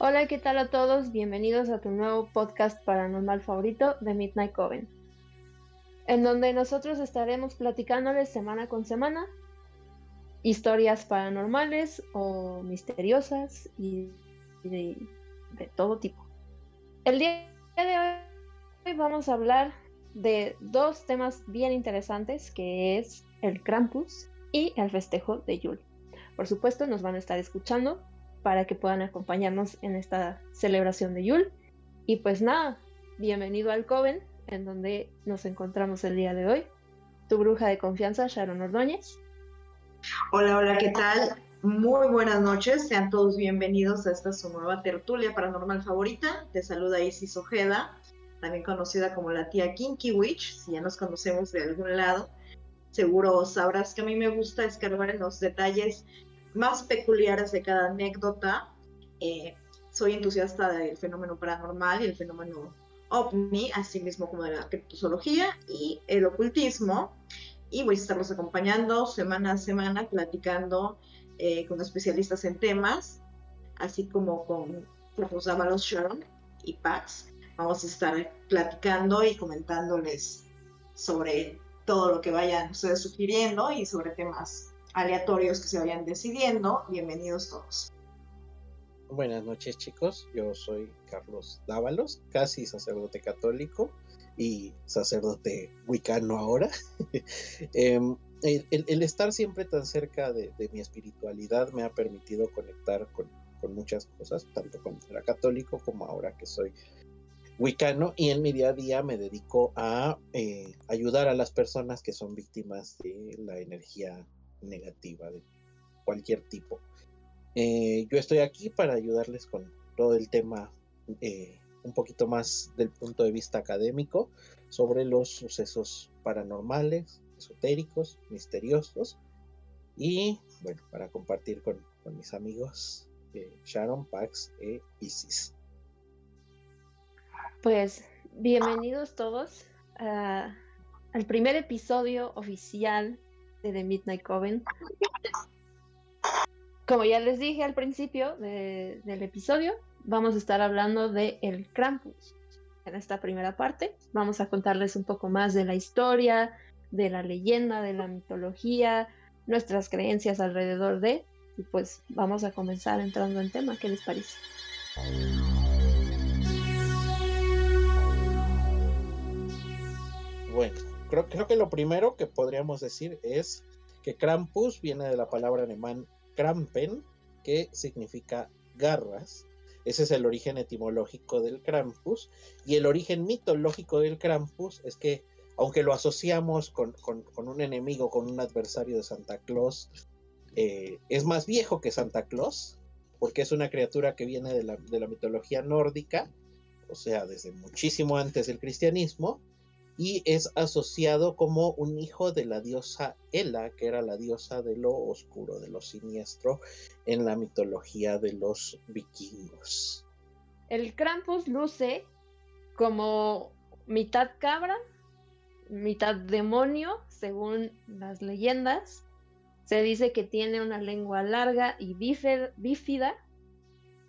Hola, ¿qué tal a todos? Bienvenidos a tu nuevo podcast paranormal favorito de Midnight Coven, en donde nosotros estaremos platicándoles semana con semana historias paranormales o misteriosas y de, todo tipo. El día de hoy vamos a hablar de dos temas bien interesantes, que es el Krampus y el festejo de Yule. Por supuesto, nos van a estar escuchando para que puedan acompañarnos en esta celebración de Yule. Y pues nada, bienvenido al Coven, en donde nos encontramos el día de hoy. Tu bruja de confianza, Sharon Ordóñez. Hola, hola, ¿qué tal? Muy buenas noches, sean todos bienvenidos a esta su nueva tertulia paranormal favorita. Te saluda Isis Ojeda, también conocida como la tía Kinky Witch, si ya nos conocemos de algún lado. Seguro sabrás que a mí me gusta escarbar en los detalles más peculiares de cada anécdota. Eh, soy entusiasta del fenómeno paranormal y el fenómeno ovni, así mismo como de la criptozoología y el ocultismo. Y voy a estarlos acompañando semana a semana, platicando eh, con especialistas en temas, así como con los Dávalos Sharon y Pax. Vamos a estar platicando y comentándoles sobre todo lo que vayan ustedes sugiriendo y sobre temas aleatorios que se vayan decidiendo. Bienvenidos todos. Buenas noches chicos, yo soy Carlos Dávalos, casi sacerdote católico y sacerdote wicano ahora. Em, el, estar siempre tan cerca de, mi espiritualidad me ha permitido conectar con, muchas cosas, tanto cuando era católico como ahora que soy wicano y en mi día a día me dedico a eh, ayudar a las personas que son víctimas de la energía negativa de cualquier tipo. Eh, yo estoy aquí para ayudarles con todo el tema eh, un poquito más del punto de vista académico sobre los sucesos paranormales, esotéricos, misteriosos y bueno, para compartir con, mis amigos eh, Sharon, Pax e Isis. Pues bienvenidos todos al primer episodio oficial de The Midnight Coven. Como ya les dije al principio del episodio, vamos a estar hablando de el Krampus. En esta primera parte vamos a contarles un poco más de la historia, de la leyenda, de la mitología, nuestras creencias alrededor de, y pues vamos a comenzar entrando en tema. ¿Qué les parece? Bueno, creo, que lo primero que podríamos decir es que Krampus viene de la palabra alemán Krampen, que significa garras. Ese es el origen etimológico del Krampus. Y el origen mitológico del Krampus es que, aunque lo asociamos con, un enemigo, con un adversario de Santa Claus, eh, es más viejo que Santa Claus, porque es una criatura que viene de la, de la mitología nórdica, o sea, desde muchísimo antes del cristianismo, y es asociado como un hijo de la diosa Hela, que era la diosa de lo oscuro, de lo siniestro en la mitología de los vikingos. El Krampus luce como mitad cabra, mitad demonio, según las leyendas. Se dice que tiene una lengua larga y bífida,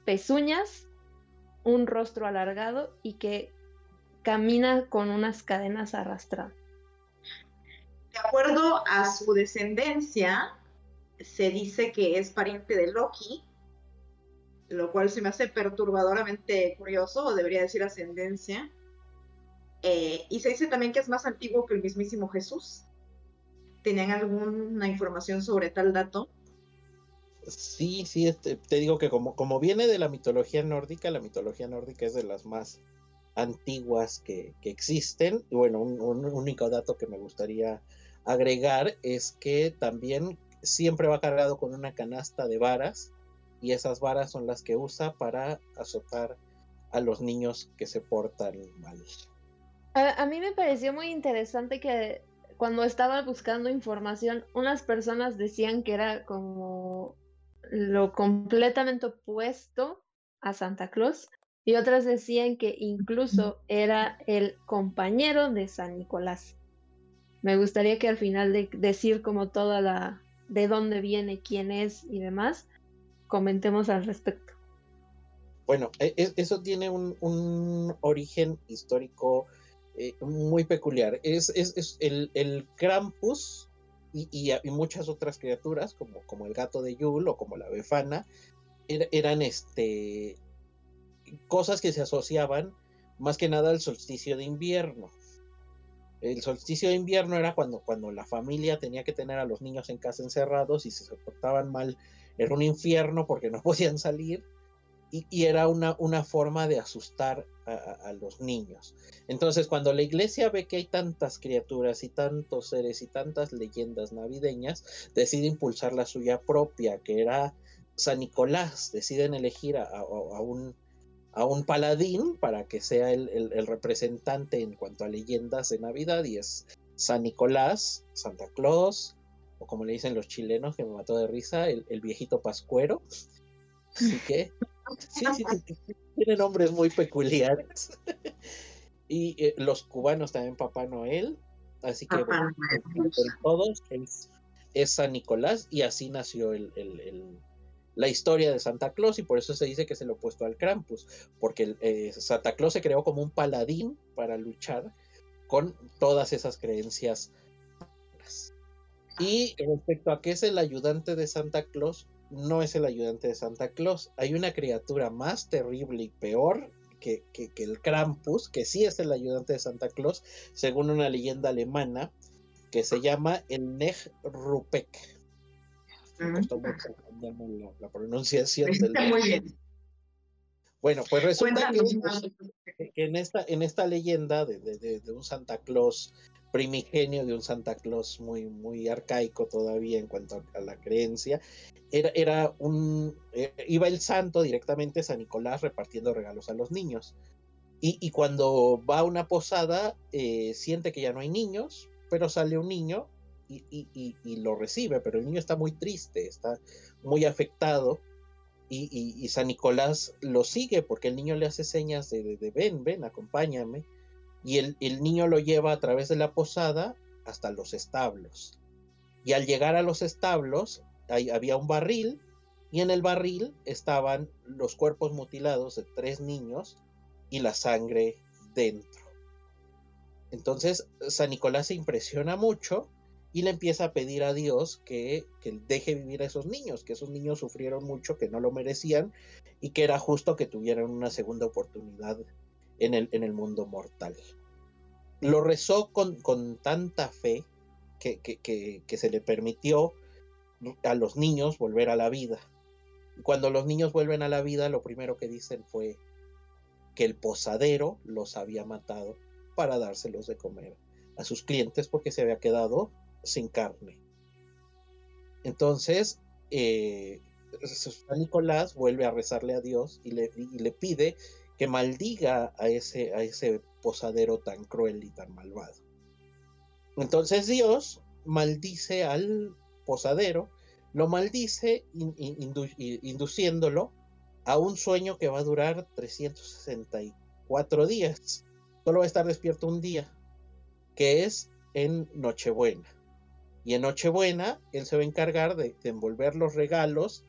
pezuñas, un rostro alargado y que camina con unas cadenas arrastradas. De acuerdo a su descendencia, se dice que es pariente de Loki, lo cual se me hace perturbadoramente curioso, o debería decir ascendencia. Eh, y se dice también que es más antiguo que el mismísimo Jesús. ¿Tenían alguna información sobre tal dato? Sí, sí, este, te digo que como, como viene de la mitología nórdica, la mitología nórdica es de las más antiguas que, existen. Y bueno, un, único dato que me gustaría agregar es que también siempre va cargado con una canasta de varas y esas varas son las que usa para azotar a los niños que se portan mal. A, a, mí me pareció muy interesante que cuando estaba buscando información, unas personas decían que era como lo completamente opuesto a Santa Claus, y otras decían que incluso era el compañero de San Nicolás. Me gustaría que al final de decir como toda la de dónde viene, quién es y demás, comentemos al respecto. Bueno, e, e, eso tiene un, origen histórico eh, muy peculiar. Es, el, el, Krampus y, muchas otras criaturas, como, como el gato de Yul o como la Befana, eran este, cosas que se asociaban más que nada al solsticio de invierno. El solsticio de invierno era cuando, cuando la familia tenía que tener a los niños en casa encerrados y se portaban mal era un infierno porque no podían salir y, era una, una, forma de asustar a, los niños. Entonces cuando la iglesia ve que hay tantas criaturas y tantos seres y tantas leyendas navideñas, decide impulsar la suya propia, que era San Nicolás. Deciden elegir a un a un paladín para que sea el, representante en cuanto a leyendas de Navidad y es San Nicolás, Santa Claus, o como le dicen los chilenos, que me mató de risa, el, viejito pascuero. Así que, sí, sí, tiene nombres muy peculiares. y eh, los cubanos también Papá Noel. Así que, bueno, todos es, San Nicolás y así nació el la historia de Santa Claus y por eso se dice que es el opuesto al Krampus, porque eh, Santa Claus se creó como un paladín para luchar con todas esas creencias. Y respecto a qué es el ayudante de Santa Claus, no es el ayudante de Santa Claus. Hay una criatura más terrible y peor que, el Krampus, que sí es el ayudante de Santa Claus, según una leyenda alemana, que se llama el La, pronunciación del Muy bien. Bueno, pues resulta que, en, esta, en esta leyenda de, un Santa Claus primigenio, de un Santa Claus muy, muy arcaico todavía en cuanto a, la creencia, era, era un, eh, iba el santo directamente San Nicolás repartiendo regalos a los niños. Y, cuando va a una posada, eh, siente que ya no hay niños, pero sale un niño y, lo recibe, pero el niño está muy triste, está muy afectado y, San Nicolás lo sigue porque el niño le hace señas de, ven, ven, acompáñame y el, niño lo lleva a través de la posada hasta los establos. Y al llegar a los establos ahí había un barril y en el barril estaban los cuerpos mutilados de tres niños y la sangre dentro. Entonces San Nicolás se impresiona mucho y le empieza a pedir a Dios que, deje vivir a esos niños, que esos niños sufrieron mucho, que no lo merecían y que era justo que tuvieran una segunda oportunidad en el, en el mundo mortal. Lo rezó con, con tanta fe que, que, se le permitió a los niños volver a la vida. Cuando los niños vuelven a la vida, lo primero que dicen fue que el posadero los había matado para dárselos de comer a sus clientes porque se había quedado sin carne. Entonces, eh, San Nicolás vuelve a rezarle a Dios y le, pide que maldiga a ese, a ese posadero tan cruel y tan malvado. Entonces Dios maldice al posadero, lo maldice induciéndolo a un sueño que va a durar 364 días. Solo va a estar despierto un día, que es en Nochebuena. Y en Nochebuena, él se va a encargar de, envolver los regalos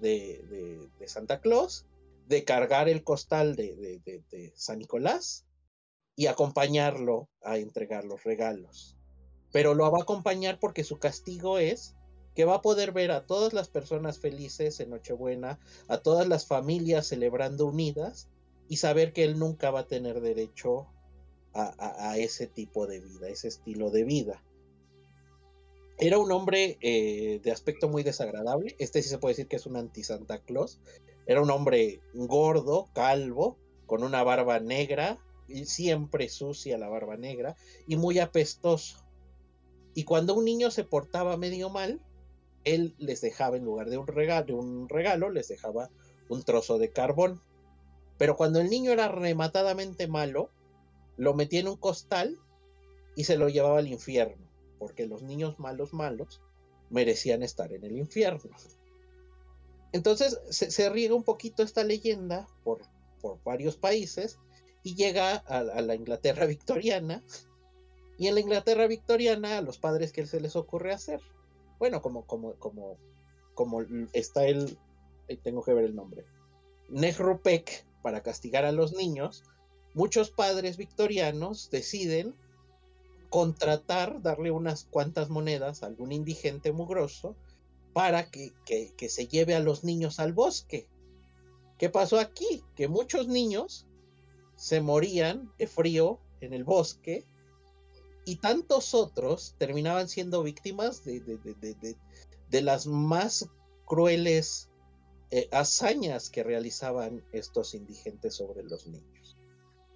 de, Santa Claus, de cargar el costal de, San Nicolás y acompañarlo a entregar los regalos. Pero lo va a acompañar porque su castigo es que va a poder ver a todas las personas felices en Nochebuena, a todas las familias celebrando unidas y saber que él nunca va a tener derecho a ese tipo de vida, ese estilo de vida. Era un hombre eh, de aspecto muy desagradable. Este sí se puede decir que es un anti-Santa Claus. Era un hombre gordo, calvo, con una barba negra, y siempre sucia la barba negra, y muy apestoso. Y cuando un niño se portaba medio mal, él les dejaba, en lugar de un regalo, un regalo les dejaba un trozo de carbón. Pero cuando el niño era rematadamente malo, lo metía en un costal y se lo llevaba al infierno porque los niños malos malos merecían estar en el infierno. Entonces se, riega un poquito esta leyenda por, por varios países y llega a, la Inglaterra victoriana. Y en la Inglaterra victoriana, a los padres, ¿qué se les ocurre hacer? Bueno, como, como, como, como está el, tengo que ver el nombre, Nehru Peck, para castigar a los niños, muchos padres victorianos deciden contratar, darle unas cuantas monedas a algún indigente mugroso para que, que, se lleve a los niños al bosque. ¿Qué pasó aquí? Que muchos niños se morían de frío en el bosque y tantos otros terminaban siendo víctimas de, de, las más crueles eh, hazañas que realizaban estos indigentes sobre los niños.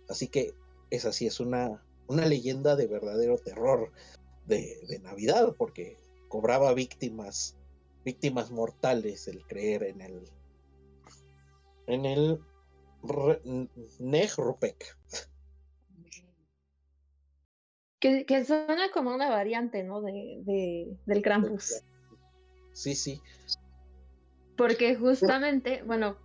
Así que esa sí es una, una leyenda de verdadero terror de, Navidad, porque cobraba víctimas, víctimas mortales el creer en el, en el Nehrupek. Que, que, suena como una variante, ¿no? De, de, del Krampus. Sí, sí. Porque justamente, bueno,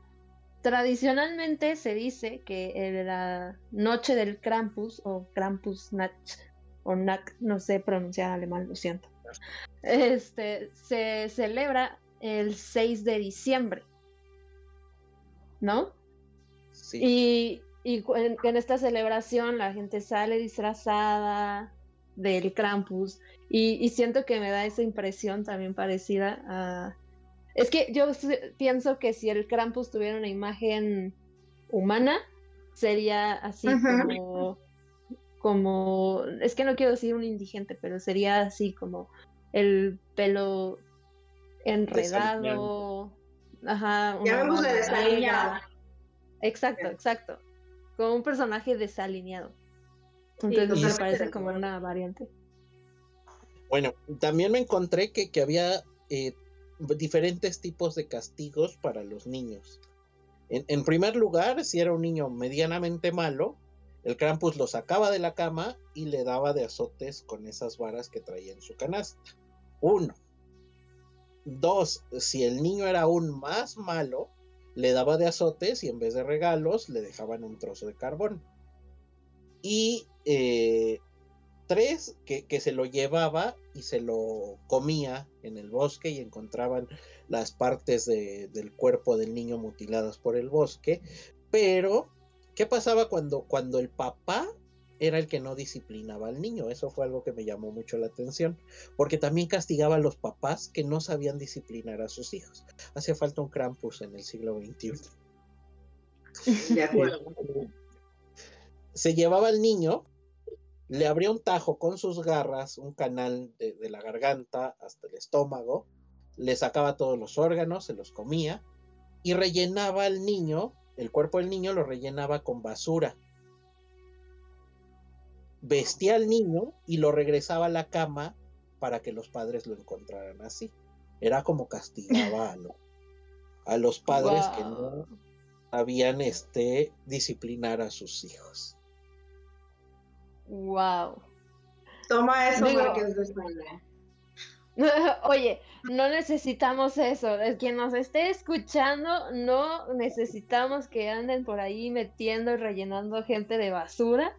tradicionalmente se dice que en la noche del Krampus o Krampusnacht o Nacht, no sé pronunciar alemán, lo siento. Este se celebra el 6 de diciembre. ¿No? Sí. Y, en, esta celebración la gente sale disfrazada del Krampus y, y siento que me da esa impresión también parecida a es que yo pienso que si el Krampus tuviera una imagen humana, sería así como, como, es que no quiero decir un indigente, pero sería así como el pelo enredado, ajá, Llamémosle desalineado. Exacto, exacto. Como un personaje desalineado. Entonces me parece como una variante. Bueno, también me encontré que, que había eh, diferentes tipos de castigos para los niños. En, primer lugar, si era un niño medianamente malo, el Krampus lo sacaba de la cama y le daba de azotes con esas varas que traía en su canasta. Uno. Dos, si el niño era aún más malo, le daba de azotes y en vez de regalos le dejaban un trozo de carbón. Y eh, tres, que, que, se lo llevaba y se lo comía en el bosque y encontraban las partes de, del cuerpo del niño mutiladas por el bosque. Pero, ¿qué pasaba cuando, cuando el papá era el que no disciplinaba al niño? Eso fue algo que me llamó mucho la atención, porque también castigaba a los papás que no sabían disciplinar a sus hijos. Hacía falta un Krampus en el siglo XXI. De acuerdo. Se llevaba al niño le abría un tajo con sus garras, un canal de, la garganta hasta el estómago, le sacaba todos los órganos, se los comía y rellenaba al niño, el cuerpo del niño lo rellenaba con basura. Vestía al niño y lo regresaba a la cama para que los padres lo encontraran así. Era como castigaba a, a los padres que no sabían este, disciplinar a sus hijos. Wow. Toma eso porque es de España. Oye, no necesitamos eso. El quien nos esté escuchando, no necesitamos que anden por ahí metiendo y rellenando gente de basura.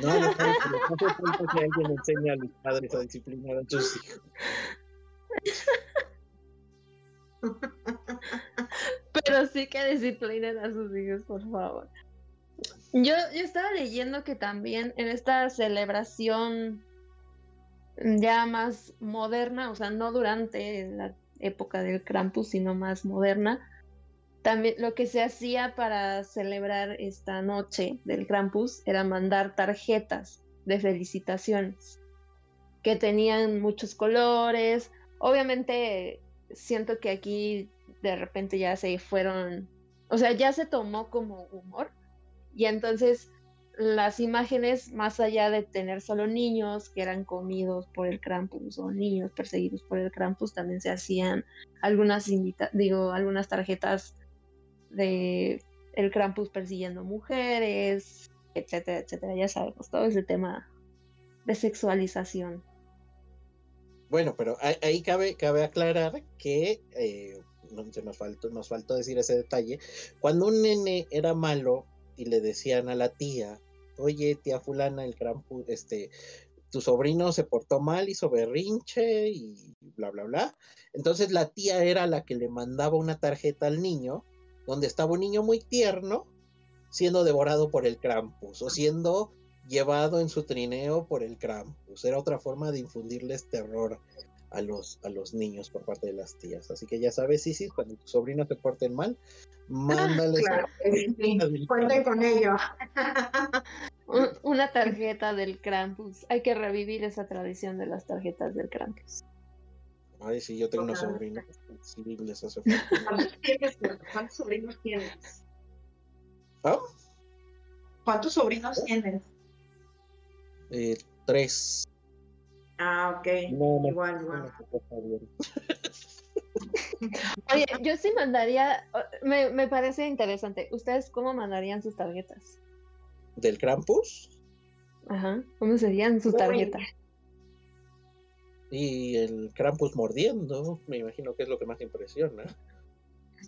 No, no, no, no, que alguien enseñe a los padres a disciplinar a sus hijos. Pero sí que disciplinen a sus hijos, por favor. Yo, yo estaba leyendo que también en esta celebración ya más moderna, o sea, no durante la época del Krampus, sino más moderna, también lo que se hacía para celebrar esta noche del Krampus era mandar tarjetas de felicitaciones que tenían muchos colores. Obviamente siento que aquí de repente ya se fueron, o sea, ya se tomó como humor, y entonces las imágenes, más allá de tener solo niños que eran comidos por el Krampus o niños perseguidos por el Krampus, también se hacían algunas digo, algunas tarjetas de el Krampus persiguiendo mujeres, etcétera, etcétera. Ya sabemos, todo ese tema de sexualización. Bueno, pero ahí cabe, cabe aclarar que eh, nos nos faltó decir ese detalle. Cuando un nene era malo, y le decían a la tía, oye, tía fulana, el gran, este, tu sobrino se portó mal, hizo berrinche y bla, bla, bla. Entonces la tía era la que le mandaba una tarjeta al niño donde estaba un niño muy tierno siendo devorado por el Krampus o siendo llevado en su trineo por el Krampus. Era otra forma de infundirles terror a los, a los niños por parte de las tías. Así que ya sabes, sí, cuando tus sobrinos se porten mal, mándales. Cuenten con ello. Una tarjeta del Krampus. Hay que revivir esa tradición de las tarjetas del Krampus. Ay, sí, yo tengo unos sobrinos. Sí, les hace ¿Cuántos sobrinos tienes? ¿Ah? ¿Cuántos sobrinos tienes? Eh, tres. Ah, ok. igual, igual. Oye, yo sí mandaría, me, me parece interesante. ¿Ustedes cómo mandarían sus tarjetas? ¿Del Krampus? Ajá, ¿cómo serían sus tarjetas? Y el Krampus mordiendo, me imagino que es lo que más impresiona.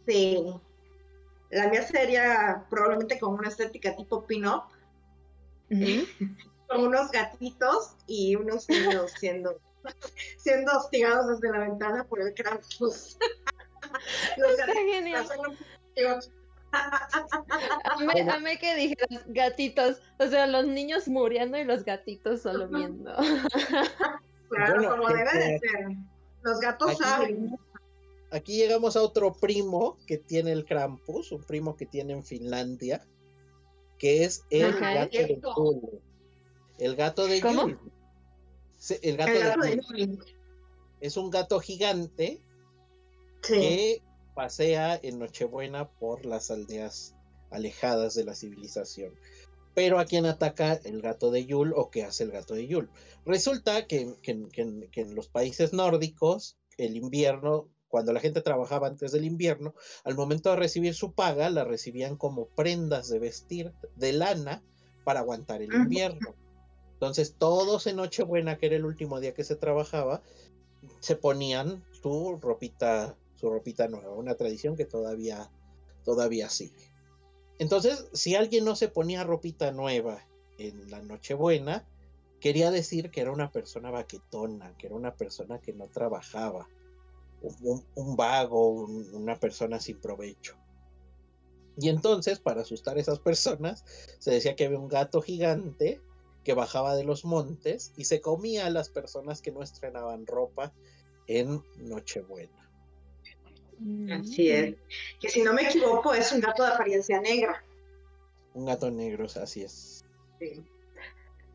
Sí. La mía sería probablemente con una estética tipo pin-up con unos gatitos y unos niños siendo, siendo hostigados desde la ventana por el Krampus. Los gatitos, Amé, que dijeras gatitos, o sea, los niños muriendo y los gatitos solo viendo. Claro, como debe de ser. Los gatos saben. Aquí llegamos a otro primo que tiene el Krampus, un primo que tiene en Finlandia, que es el gato de el gato de ¿Cómo? El gato, de, Es un gato gigante que pasea en Nochebuena por las aldeas alejadas de la civilización. Pero a quién ataca el gato de Yul o qué hace el gato de Yul. Resulta que, en los países nórdicos, el invierno, cuando la gente trabajaba antes del invierno, al momento de recibir su paga, la recibían como prendas de vestir de lana para aguantar el invierno. Entonces todos en Nochebuena, que era el último día que se trabajaba, se ponían su ropita, su ropita nueva, una tradición que todavía, todavía sigue. Entonces, si alguien no se ponía ropita nueva en la Nochebuena, quería decir que era una persona baquetona, que era una persona que no trabajaba, un, vago, una persona sin provecho. Y entonces, para asustar a esas personas, se decía que había un gato gigante que bajaba de los montes y se comía a las personas que no estrenaban ropa en Nochebuena. Así es. Que si no me equivoco es un gato de apariencia negra. Un gato negro, así es. Sí.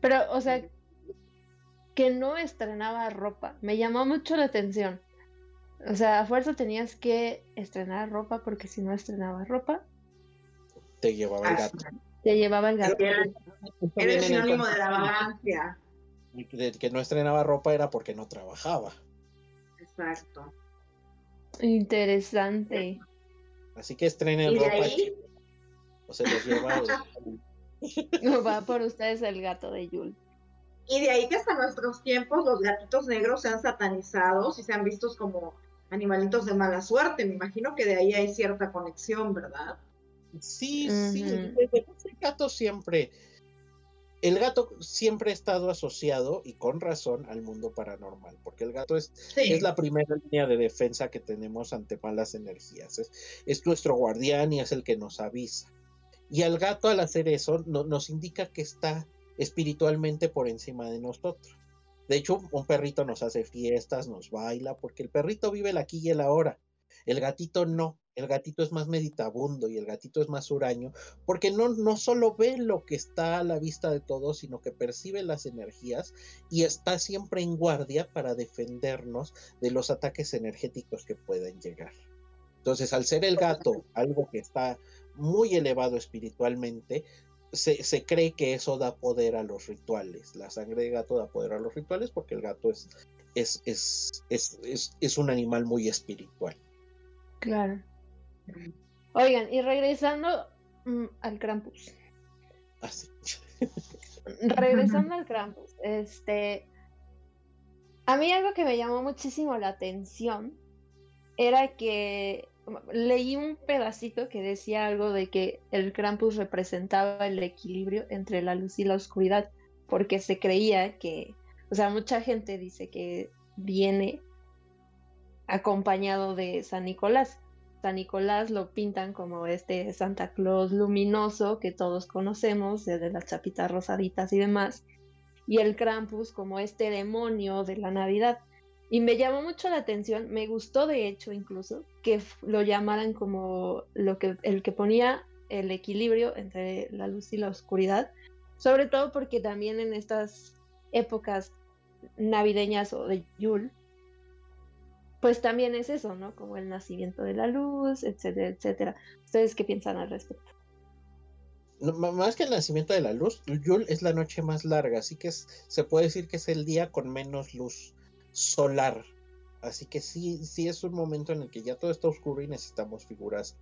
Pero, o sea, que no estrenaba ropa. Me llamó mucho la atención. O sea, a fuerza tenías que estrenar ropa porque si no estrenaba ropa, te llevaba el gato. Te llevaba el gato. Era, el sinónimo de la vagancia. que no estrenaba ropa era porque no trabajaba. Exacto. Interesante. Así que estrenen ropa. O se los lleva. no va por ustedes el gato de Yul. Y de ahí que hasta nuestros tiempos los gatitos negros sean satanizados y sean vistos como animalitos de mala suerte. Me imagino que de ahí hay cierta conexión, ¿verdad? Sí, sí, el gato siempre, el gato siempre ha estado asociado y con razón al mundo paranormal, porque el gato es, es la primera línea de defensa que tenemos ante malas energías, es, nuestro guardián y es el que nos avisa. Y al gato al hacer eso nos indica que está espiritualmente por encima de nosotros. De hecho, un perrito nos hace fiestas, nos baila, porque el perrito vive el aquí y el ahora. El gatito no el gatito es más meditabundo y el gatito es más huraño, porque no, no solo ve lo que está a la vista de todos, sino que percibe las energías y está siempre en guardia para defendernos de los ataques energéticos que pueden llegar. Entonces, al ser el gato algo que está muy elevado espiritualmente, se, cree que eso da poder a los rituales. La sangre de gato da poder a los rituales porque el gato es, es, es, es un animal muy espiritual. Claro. Oigan, y regresando mm, al Krampus. Ah, regresando al Krampus, este. A mí algo que me llamó muchísimo la atención era que leí un pedacito que decía algo de que el Krampus representaba el equilibrio entre la luz y la oscuridad, porque se creía que, o sea, mucha gente dice que viene acompañado de San Nicolás, San Nicolás lo pintan como este Santa Claus luminoso que todos conocemos, desde las chapitas rosaditas y demás, y el Krampus como este demonio de la Navidad. Y me llamó mucho la atención, me gustó de hecho incluso que lo llamaran como lo que el que ponía el equilibrio entre la luz y la oscuridad, sobre todo porque también en estas épocas navideñas o de Yule, pues también es eso, ¿no? Como el nacimiento de la luz, etcétera, etcétera. ¿Ustedes qué piensan al respecto? más que el nacimiento de la luz, Yule es la noche más larga, así que se puede decir que es el día con menos luz solar. Así que sí, sí es un momento en el que ya todo está oscuro y necesitamos figuras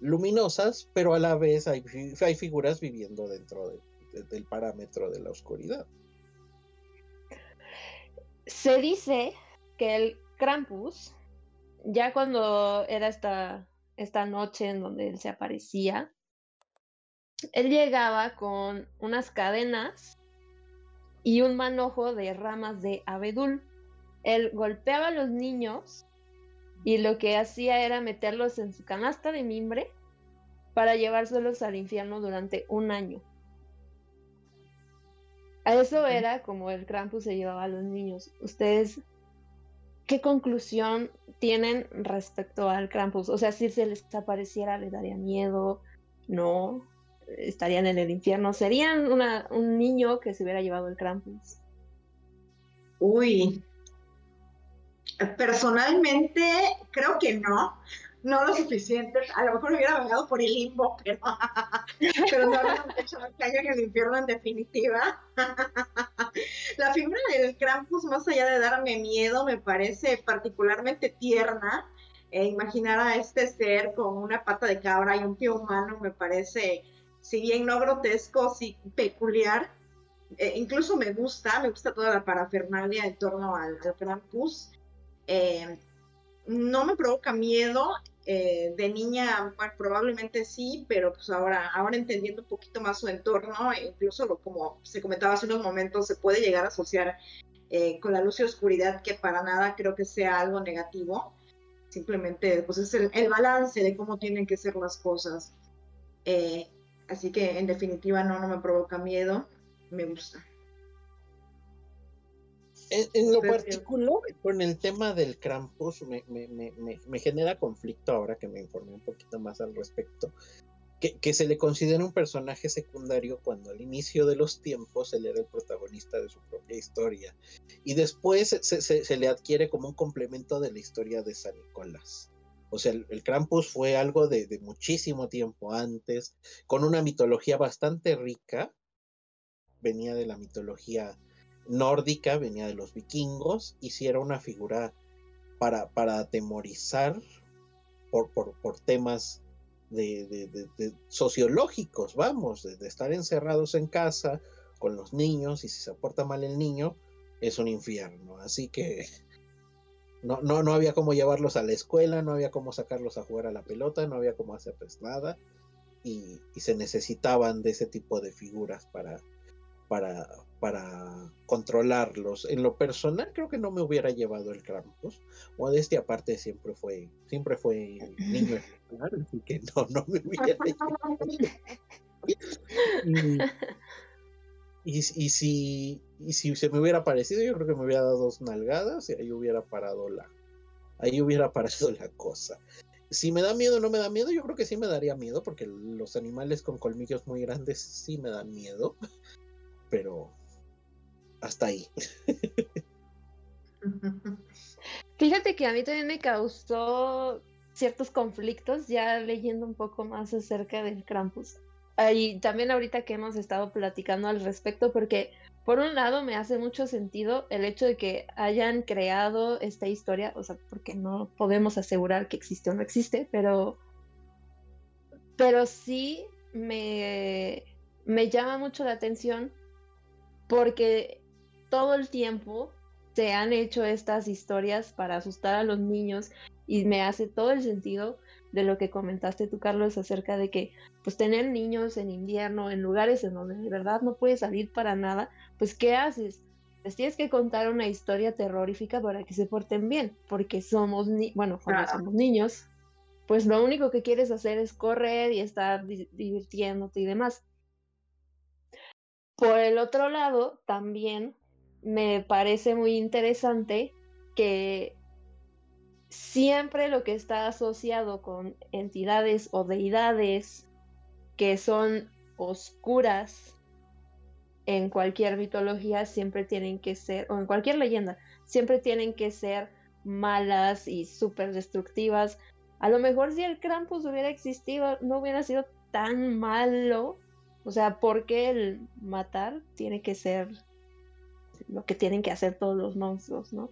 luminosas, pero a la vez hay, hay figuras viviendo dentro del parámetro de la oscuridad. Se dice que el Krampus, ya cuando era esta, esta noche en donde él se aparecía, él llegaba con unas cadenas y un manojo de ramas de abedul. Él golpeaba a los niños y lo que hacía era meterlos en su canasta de mimbre para llevárselos al infierno durante un año. A eso era como el Krampus se llevaba a los niños. ¿Ustedes ¿qué conclusión tienen respecto al Krampus? O sea, si se les apareciera, ¿les daría miedo? ¿No? ¿Estarían en el infierno? ¿Serían un niño que se hubiera llevado el Krampus? Uy, personalmente creo que no no lo suficiente. A lo mejor hubiera vengado por el limbo, pero, pero no lo hecho caña en el infierno en definitiva. La figura del Krampus, más allá de darme miedo, me parece particularmente tierna. E imaginar a este ser con una pata de cabra y un pie humano me parece, si bien no grotesco, sí peculiar. Eh, incluso me gusta, me gusta toda la parafernalia en torno al, Krampus. Eh, no me provoca miedo eh, de niña, probablemente sí, pero pues ahora, ahora entendiendo un poquito más su entorno, incluso como se comentaba hace unos momentos, se puede llegar a asociar eh, con la luz y oscuridad, que para nada creo que sea algo negativo. Simplemente, pues es el, balance de cómo tienen que ser las cosas. Eh, así que en definitiva no, no me provoca miedo, me gusta. En, lo particular, con el tema del Krampus, me, genera conflicto ahora que me informé un poquito más al respecto. Que, se le considera un personaje secundario cuando al inicio de los tiempos él era el protagonista de su propia historia. Y después se, le adquiere como un complemento de la historia de San Nicolás. O sea, el, Krampus fue algo de, de muchísimo tiempo antes, con una mitología bastante rica. Venía de la mitología nórdica, venía de los vikingos, y si era una figura para, para atemorizar por, por, temas de, sociológicos, vamos, de, estar encerrados en casa con los niños, y si se porta mal el niño, es un infierno. Así que no, no, no había cómo llevarlos a la escuela, no había cómo sacarlos a jugar a la pelota, no había cómo hacerles nada, y, y se necesitaban de ese tipo de figuras para, para, para controlarlos. En lo personal creo que no me hubiera llevado el Krampus. Modestia aparte siempre fue, siempre fue niño así que no, no me hubiera llevado. Y, y, si, y si se me hubiera parecido, yo creo que me hubiera dado dos nalgadas y ahí hubiera parado la, ahí hubiera parado la cosa. Si me da miedo o no me da miedo, yo creo que sí me daría miedo, porque los animales con colmillos muy grandes sí me dan miedo. Pero hasta ahí. Fíjate que a mí también me causó ciertos conflictos ya leyendo un poco más acerca del Krampus. Y también ahorita que hemos estado platicando al respecto, porque por un lado me hace mucho sentido el hecho de que hayan creado esta historia, o sea, porque no podemos asegurar que existe o no existe, pero, pero sí me, me llama mucho la atención porque todo el tiempo se han hecho estas historias para asustar a los niños y me hace todo el sentido de lo que comentaste tú, Carlos, acerca de que pues tener niños en invierno, en lugares en donde de verdad no puedes salir para nada, pues ¿qué haces? Les tienes que contar una historia terrorífica para que se porten bien, porque somos, ni bueno, cuando somos niños, pues lo único que quieres hacer es correr y estar divirtiéndote y demás. Por el otro lado, también me parece muy interesante que siempre lo que está asociado con entidades o deidades que son oscuras en cualquier mitología siempre tienen que ser, o en cualquier leyenda, siempre tienen que ser malas y súper destructivas. A lo mejor si el Krampus hubiera existido, no hubiera sido tan malo. O sea, porque el matar tiene que ser lo que tienen que hacer todos los monstruos, ¿no?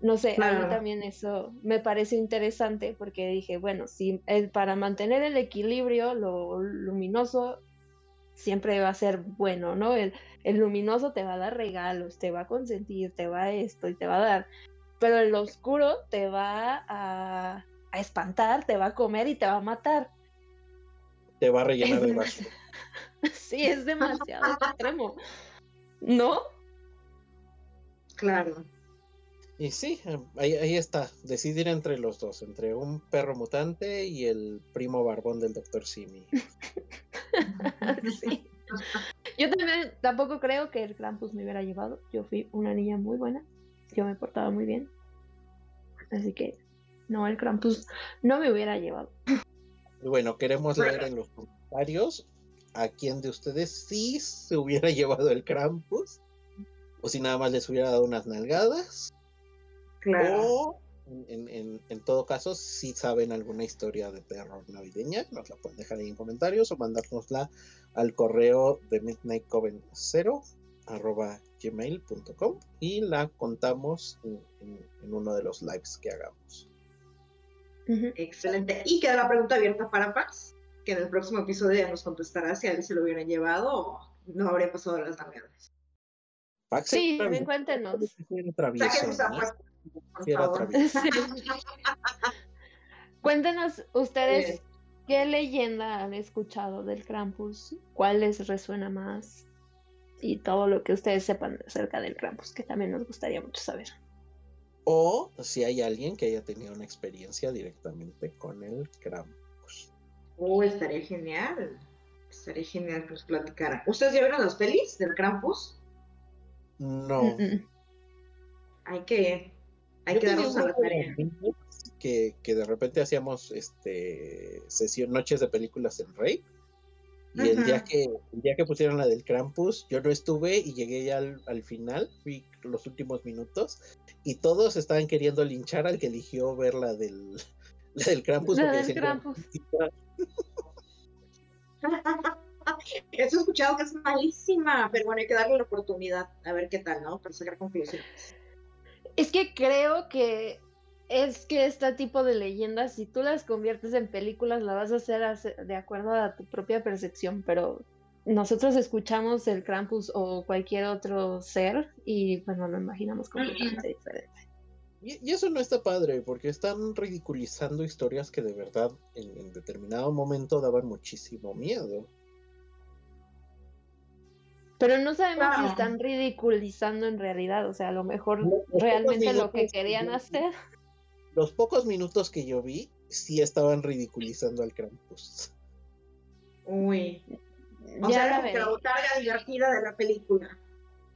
No sé, a mí también eso me parece interesante porque dije, bueno, si para mantener el equilibrio, lo luminoso siempre va a ser bueno, ¿no? El, el, luminoso te va a dar regalos, te va a consentir, te va a esto y te va a dar, pero el oscuro te va a, a espantar, te va a comer y te va a matar. Te va a rellenar de basura. sí, es demasiado extremo. ¿No? Claro. Y sí, ahí, ahí, está, decidir entre los dos, entre un perro mutante y el primo barbón del doctor Simi. sí. Yo también tampoco creo que el Krampus me hubiera llevado. Yo fui una niña muy buena, yo me portaba muy bien. Así que no, el Krampus no me hubiera llevado. Bueno, queremos leer en los comentarios a quién de ustedes sí se hubiera llevado el Krampus o si nada más les hubiera dado unas nalgadas o, en, todo caso, si saben alguna historia de terror navideña, nos la pueden dejar ahí en comentarios o mandárnosla al correo de midnightcoven0 gmail.com y la contamos en, uno de los lives que hagamos. Excelente. Y queda la pregunta abierta para Paz, que en el próximo episodio ya nos contestará si a él se lo hubieran llevado o no habría pasado las navidades. Sí, también cuéntenos. Cuéntenos ustedes qué leyenda han escuchado del Krampus, cuál les resuena más y todo lo que ustedes sepan acerca del Krampus, que también nos gustaría mucho saber. O si hay alguien que haya tenido una experiencia directamente con el Krampus. Oh, estaría genial. Estaría genial que nos platicaran. ¿Ustedes ya vieron las pelis del Krampus? No. Hay que hay que darnos a la tarea. Que, que, de repente hacíamos este sesión, noches de películas en Rey. Y el día que el día que pusieron la del Krampus, yo no estuve y llegué ya al, final, vi los últimos minutos, y todos estaban queriendo linchar al que eligió ver la del, la del Krampus. La del Krampus. Eso he escuchado que es malísima, pero bueno, hay que darle la oportunidad a ver qué tal, ¿no? Para sacar conclusiones. Es que creo que es que este tipo de leyendas, si tú las conviertes en películas, la vas a hacer de acuerdo a tu propia percepción, pero nosotros escuchamos el Krampus o cualquier otro ser y bueno, lo imaginamos completamente diferente. Y, eso no está padre, porque están ridiculizando historias que de verdad en determinado momento daban muchísimo miedo. Pero no sabemos si están ridiculizando en realidad, o sea, a lo mejor realmente lo que querían hacer. Los pocos minutos que yo vi, sí estaban ridiculizando al Krampus. Uy. O sea, la botarga divertida de la película.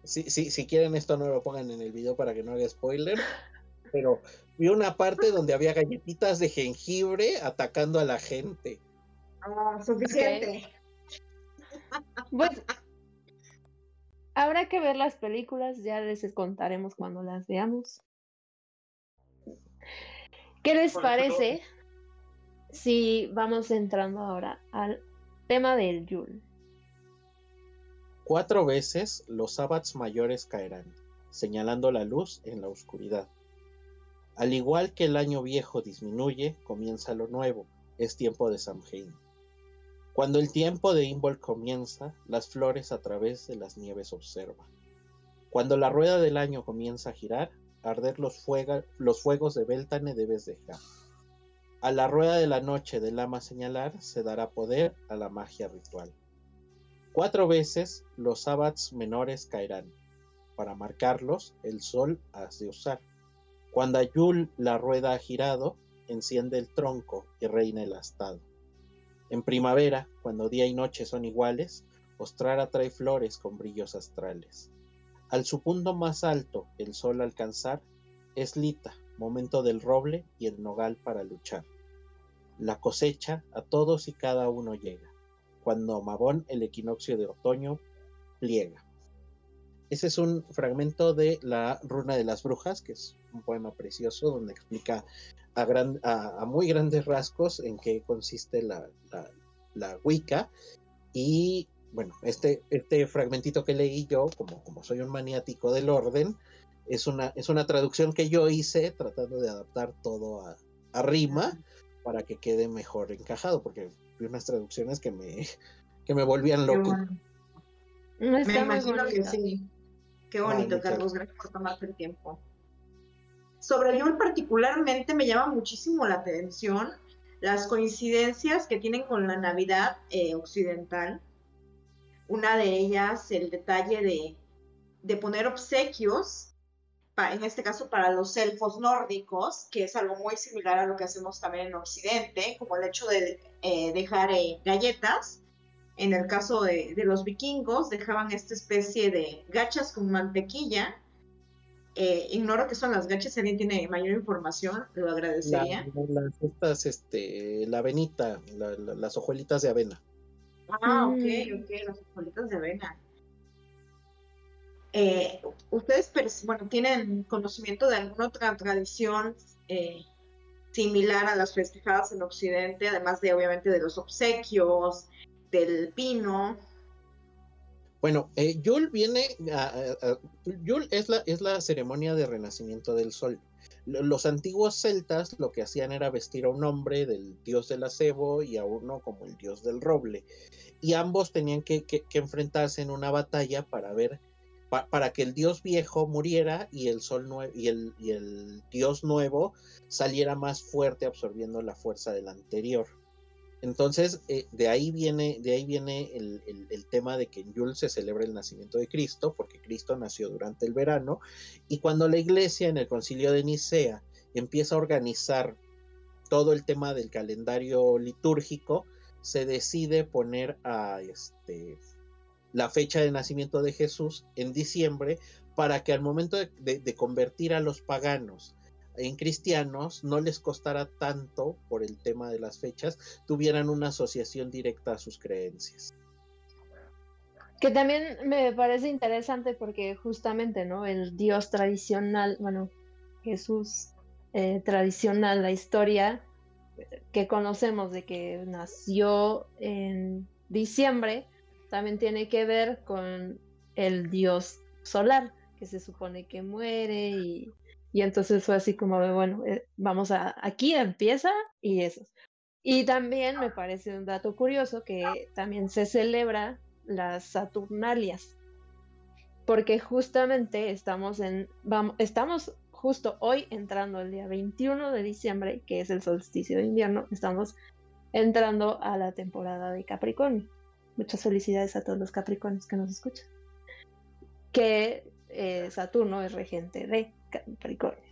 Sí, sí, si quieren esto no lo pongan en el video para que no haga spoiler. Pero vi una parte donde había galletitas de jengibre atacando a la gente. Ah, suficiente. Pues Habrá que ver las películas, ya les contaremos cuando las veamos. ¿Qué les parece si vamos entrando ahora al tema del Yule? Cuatro veces los sabbats mayores caerán, señalando la luz en la oscuridad. Al igual que el año viejo disminuye, comienza lo nuevo, es tiempo de Samhain. Cuando el tiempo de Imbol comienza, las flores a través de las nieves observan. Cuando la rueda del año comienza a girar, arder los, fuegos de Beltane debes dejar. A la rueda de la noche del ama señalar se dará poder a la magia ritual. Cuatro veces los sabbats menores caerán. Para marcarlos, el sol has de usar. Cuando Ayul la rueda ha girado, enciende el tronco y reina el astado. En primavera, cuando día y noche son iguales, Ostrara trae flores con brillos astrales. Al su punto más alto, el sol alcanzar, es lita, momento del roble y el nogal para luchar. La cosecha a todos y cada uno llega, cuando Mabón el equinoccio de otoño pliega. Ese es un fragmento de La Runa de las Brujas, que es un poema precioso donde explica a, muy grandes rasgos en qué consiste la, la, Wicca. Y bueno, este, este fragmentito que leí yo, como, como soy un maniático del orden, es una, es una traducción que yo hice tratando de adaptar todo a, a rima para que quede mejor encajado, porque vi unas traducciones que me, que me volvían loco. Me imagino que sí. Qué bonito, Carlos. Gracias por tomarte el tiempo. Sobre Yul particularmente me llama muchísimo la atención las coincidencias que tienen con la Navidad eh, occidental. Una de ellas, el detalle de, de poner obsequios, en este caso para los elfos nórdicos, que es algo muy similar a lo que hacemos también en Occidente, como el hecho de eh, dejar eh, galletas en el caso de, los vikingos, dejaban esta especie de gachas con mantequilla. Eh, ignoro qué son las gachas, si alguien tiene mayor información, lo agradecería. La, las, estas, este, la avenita, las hojuelitas de avena. Ah, ok, mm. ok, las hojuelitas de avena. Eh, ¿Ustedes bueno, tienen conocimiento de alguna otra tradición eh, similar a las festejadas en Occidente, además de obviamente de los obsequios, del pino. Bueno, eh, Yul viene, a, Yul es la, es la ceremonia de renacimiento del sol. Los antiguos celtas lo que hacían era vestir a un hombre del dios del acebo y a uno como el dios del roble. Y ambos tenían que, enfrentarse en una batalla para ver, para que el dios viejo muriera y el sol y el, y el dios nuevo saliera más fuerte absorbiendo la fuerza del anterior. Entonces, eh, de ahí viene, de ahí viene el, tema de que en Yul se celebra el nacimiento de Cristo, porque Cristo nació durante el verano, y cuando la iglesia en el concilio de Nicea empieza a organizar todo el tema del calendario litúrgico, se decide poner a este, la fecha de nacimiento de Jesús en diciembre para que al momento de convertir a los paganos en cristianos no les costara tanto por el tema de las fechas, tuvieran una asociación directa a sus creencias. Que también me parece interesante porque justamente, ¿no? El Dios tradicional, bueno, Jesús eh, tradicional, la historia que conocemos de que nació en diciembre, también tiene que ver con el Dios solar, que se supone que muere y y entonces fue así como de, bueno, eh, vamos a, aquí empieza y eso. Y también me parece un dato curioso que también se celebra las Saturnalias, porque justamente estamos en, vamos, estamos justo hoy entrando el día 21 de diciembre, que es el solsticio de invierno, estamos entrando a la temporada de Capricornio. Muchas felicidades a todos los Capricornios que nos escuchan. Que eh, Saturno es regente de Capricornio.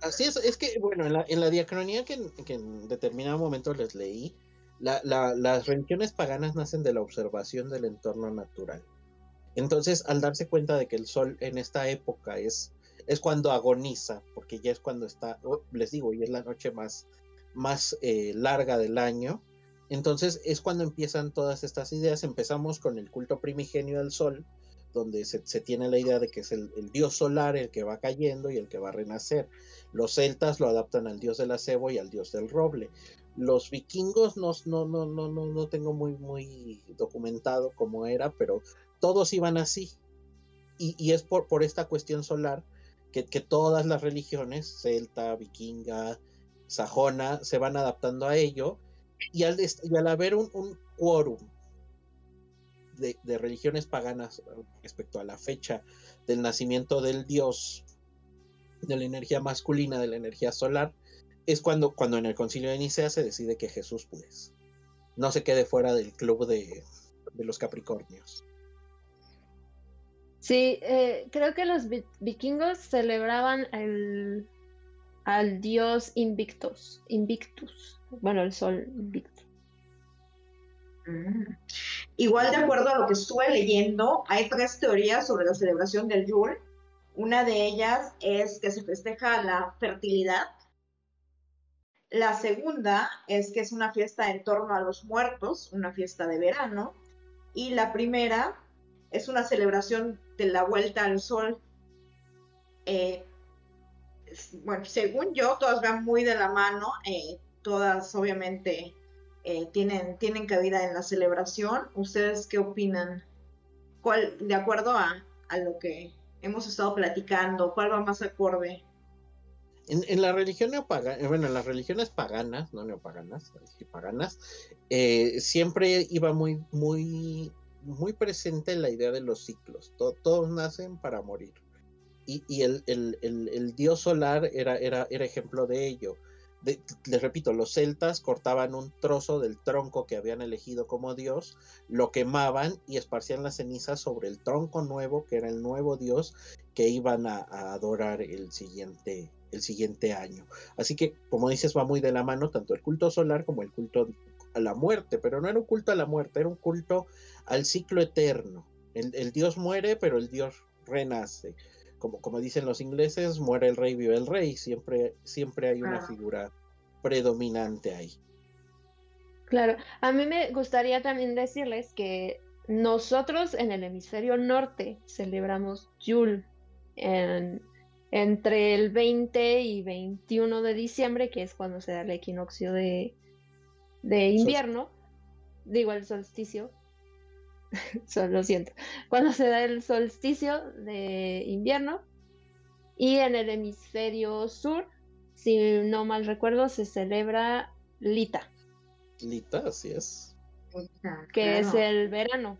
Así es, es que, bueno, en la, en diacronía que, en determinado momento les leí, las religiones paganas nacen de la observación del entorno natural. Entonces, al darse cuenta de que el sol en esta época es, es cuando agoniza, porque ya es cuando está, les digo, y es la noche más, más eh, larga del año, entonces es cuando empiezan todas estas ideas. Empezamos con el culto primigenio del sol, donde se, tiene la idea de que es el, dios solar el que va cayendo y el que va a renacer. Los celtas lo adaptan al dios del acebo y al dios del roble. Los vikingos no, no, no, no, no tengo muy, muy documentado cómo era, pero todos iban así. Y, es por, por esta cuestión solar que, todas las religiones, celta, vikinga, sajona, se van adaptando a ello. Y al, al haber un, un quórum de, religiones paganas respecto a la fecha del nacimiento del dios, de la energía masculina, de la energía solar, es cuando, cuando en el concilio de Nicea se decide que Jesús, pues, no se quede fuera del club de, los Capricornios. Sí, eh, creo que los vikingos celebraban el, al dios Invictus, Invictus, bueno, el sol invicto. Mm. Igual de acuerdo a lo que estuve leyendo, hay tres teorías sobre la celebración del Yule. Una de ellas es que se festeja la fertilidad. La segunda es que es una fiesta en torno a los muertos, una fiesta de verano. Y la primera es una celebración de la vuelta al sol. Eh, bueno, según yo, todas van muy de la mano, eh, todas obviamente eh, tienen, tienen cabida en la celebración. ¿Ustedes qué opinan? ¿Cuál, de acuerdo a, lo que hemos estado platicando, cuál va más acorde? En, en, la religión eh, bueno, en las religiones paganas, no neopaganas, paganas, siempre iba muy, muy, muy presente la idea de los ciclos. todos nacen para morir y, el, dios solar era, era, era ejemplo de ello. Les repito, los celtas cortaban un trozo del tronco que habían elegido como dios, lo quemaban y esparcían las cenizas sobre el tronco nuevo, que era el nuevo dios que iban a, adorar el siguiente, el siguiente año. Así que, como dices, va muy de la mano tanto el culto solar como el culto a la muerte, pero no era un culto a la muerte, era un culto al ciclo eterno. el dios muere, pero el dios renace como, como dicen los ingleses, muere el rey, vive el rey, siempre, siempre hay una ah. figura predominante ahí. Claro, a mí me gustaría también decirles que nosotros en el hemisferio norte celebramos Yule entre el 20 y 21 de diciembre, que es cuando se da el equinoccio de, de invierno, digo el solsticio, lo siento, cuando se da el solsticio de invierno y en el hemisferio sur, si no mal recuerdo, se celebra Lita. Lita, así es. Que es el verano,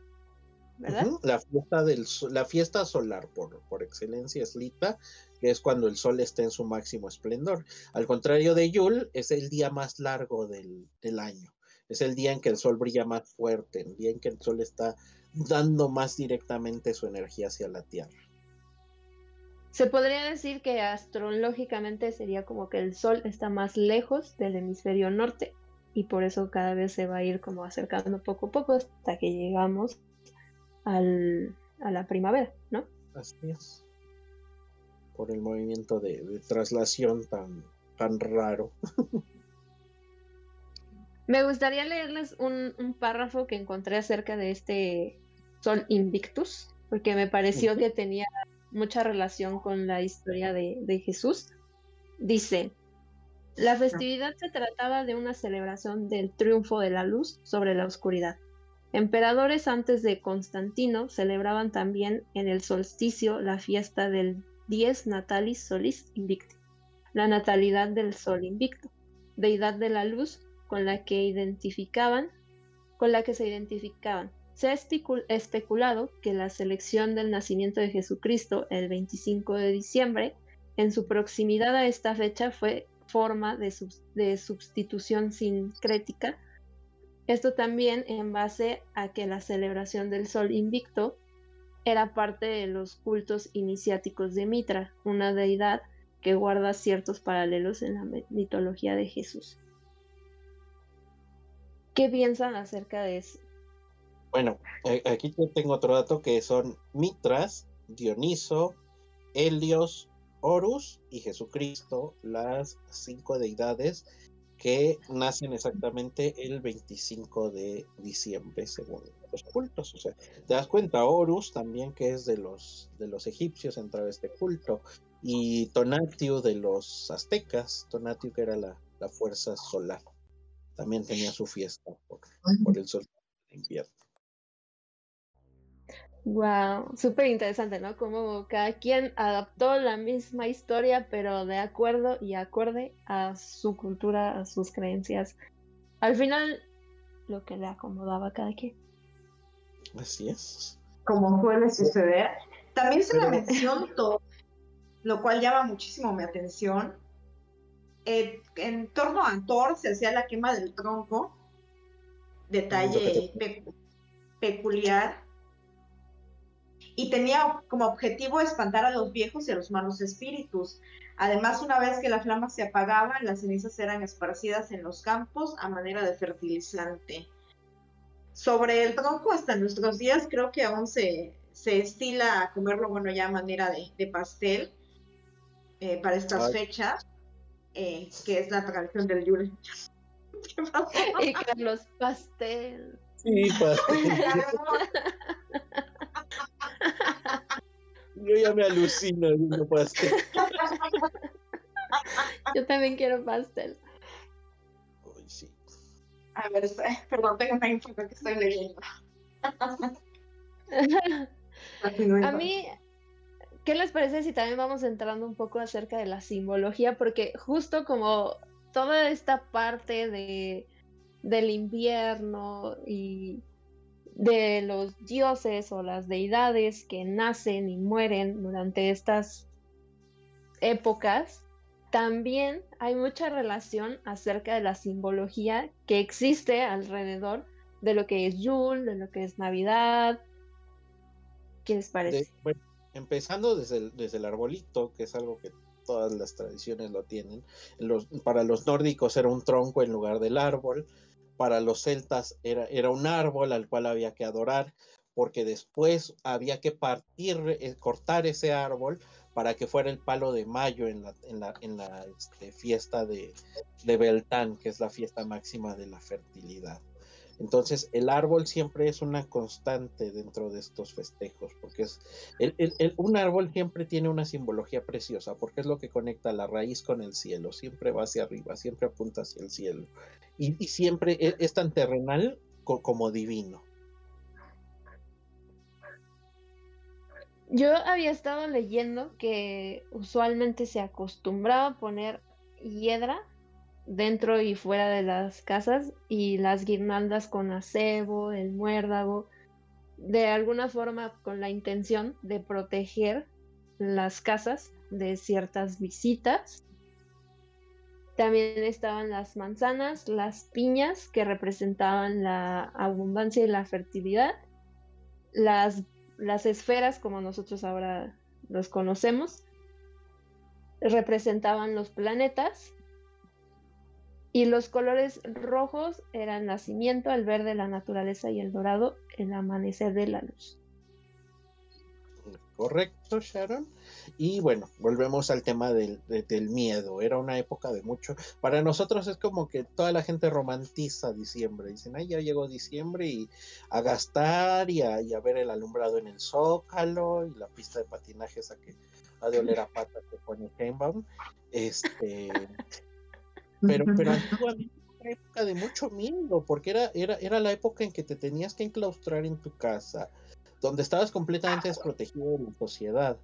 ¿verdad? La fiesta del la fiesta solar por, por excelencia es Lita, que es cuando el sol está en su máximo esplendor. Al contrario de Yule, es el día más largo del, del año es el día en que el sol brilla más fuerte, el día en que el sol está dando más directamente su energía hacia la Tierra. Se podría decir que astrológicamente sería como que el sol está más lejos del hemisferio norte y por eso cada vez se va a ir como acercando poco a poco hasta que llegamos al, a la primavera, ¿no? Así es. Por el movimiento de, de traslación tan, tan raro. Me gustaría leerles un, párrafo que encontré acerca de este Sol Invictus, porque me pareció que tenía mucha relación con la historia de, de Jesús. Dice, la festividad se trataba de una celebración del triunfo de la luz sobre la oscuridad. Emperadores antes de Constantino celebraban también en el solsticio la fiesta del Dies Natalis Solis Invicti, la natalidad del Sol Invicto, deidad de la luz con la que identificaban, con la que se identificaban. Se ha especulado que la selección del nacimiento de Jesucristo el 25 de diciembre, en su proximidad a esta fecha, fue forma de, de sustitución sincrética. Esto también en base a que la celebración del Sol Invicto era parte de los cultos iniciáticos de Mitra, una deidad que guarda ciertos paralelos en la mitología de Jesús. ¿Qué piensan acerca de eso? Bueno, aquí yo tengo otro dato que son Mitras, Dioniso, Helios, Horus y Jesucristo, las cinco deidades que nacen exactamente el 25 de diciembre según los cultos. O sea, te das cuenta, Horus también que es de los de los egipcios entra este culto y Tonatiuh de los aztecas, Tonatiuh que era la, la fuerza solar también tenía su fiesta por, el sol de invierno. Wow, súper interesante, ¿no? Como cada quien adaptó la misma historia, pero de acuerdo y acorde a su cultura, a sus creencias. Al final, lo que le acomodaba a cada quien. Así es. Como suele suceder. También se la mencionó, lo cual llama muchísimo mi atención, eh, en torno a Thor se hacía la quema del tronco, detalle peculiar, y tenía como objetivo espantar a los viejos y a los malos espíritus. Además, una vez que la flama se apagaba, las cenizas eran esparcidas en los campos a manera de fertilizante. Sobre el tronco, hasta nuestros días, creo que aún se, se estila a comerlo, bueno, ya a manera de, pastel eh, para estas fechas, eh, que es la tradición del Yule. y Carlos, pastel. Sí, pastel. Yo ya me alucino viendo pastel. Yo también quiero pastel. Sí. A ver, perdón, tengo una info que estoy leyendo. A mí, ¿qué les parece si también vamos entrando un poco acerca de la simbología? Porque justo como toda esta parte de, del invierno y de los dioses o las deidades que nacen y mueren durante estas épocas, también hay mucha relación acerca de la simbología que existe alrededor de lo que es Yule, de lo que es Navidad. ¿Qué les parece? bueno, empezando desde el, desde el arbolito, que es algo que todas las tradiciones lo tienen. Para los nórdicos era un tronco en lugar del árbol para los celtas era, era un árbol al cual había que adorar, porque después había que partir, eh, cortar ese árbol para que fuera el palo de mayo en la, en la, en la este, fiesta de, de Beltán, que es la fiesta máxima de la fertilidad. Entonces, el árbol siempre es una constante dentro de estos festejos, porque es un árbol siempre tiene una simbología preciosa, porque es lo que conecta la raíz con el cielo, siempre va hacia arriba, siempre apunta hacia el cielo, y, siempre es, es, tan terrenal como divino. Yo había estado leyendo que usualmente se acostumbraba a poner hiedra dentro y fuera de las casas y las guirnaldas con acebo, el muérdago, de alguna forma con la intención de proteger las casas de ciertas visitas. También estaban las manzanas, las piñas que representaban la abundancia y la fertilidad, las, las esferas como nosotros ahora los conocemos, representaban los planetas y los colores rojos eran nacimiento, el verde la naturaleza y el dorado el amanecer de la luz. Correcto, Sharon. Y bueno, volvemos al tema del, miedo. Era una época de mucho. Para nosotros es como que toda la gente romantiza diciembre. Dicen, ay, ya llegó diciembre y a gastar y a, ver el alumbrado en el zócalo y la pista de patinaje esa que ha de oler a pata que pone Heinbaum. Este, pero, pero antiguamente era una época de mucho miedo, porque era, era, era la época en que te tenías que enclaustrar en tu casa, donde estabas completamente desprotegido de la sociedad.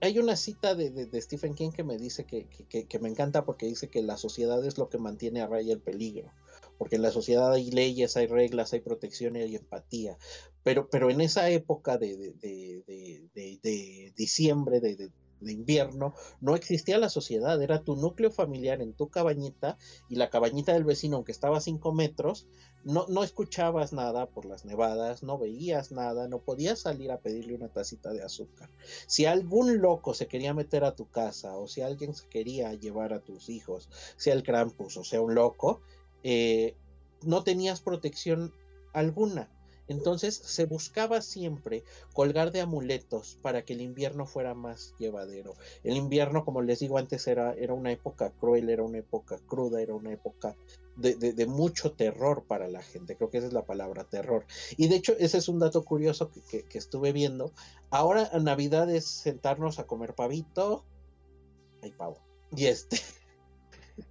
Hay, una cita de, de, Stephen King que me dice que, que, que, me encanta porque dice que la sociedad es lo que mantiene a raya el peligro. Porque en la sociedad hay leyes, hay reglas, hay protección y hay empatía. Pero, pero en esa época de, de diciembre, de, de invierno, no existía la sociedad, era tu núcleo familiar en tu cabañita y la cabañita del vecino, aunque estaba a cinco metros, no, no escuchabas nada por las nevadas, no veías nada, no podías salir a pedirle una tacita de azúcar. Si algún loco se quería meter a tu casa o si alguien se quería llevar a tus hijos, sea el Krampus o sea un loco, eh, no tenías protección alguna. Entonces se buscaba siempre colgar de amuletos para que el invierno fuera más llevadero. El invierno, como les digo antes, era, era una época cruel, era una época cruda, era una época de, mucho terror para la gente. Creo que esa es la palabra terror. Y de hecho, ese es un dato curioso que, estuve viendo. Ahora a Navidad es sentarnos a comer pavito. Hay pavo. Y este.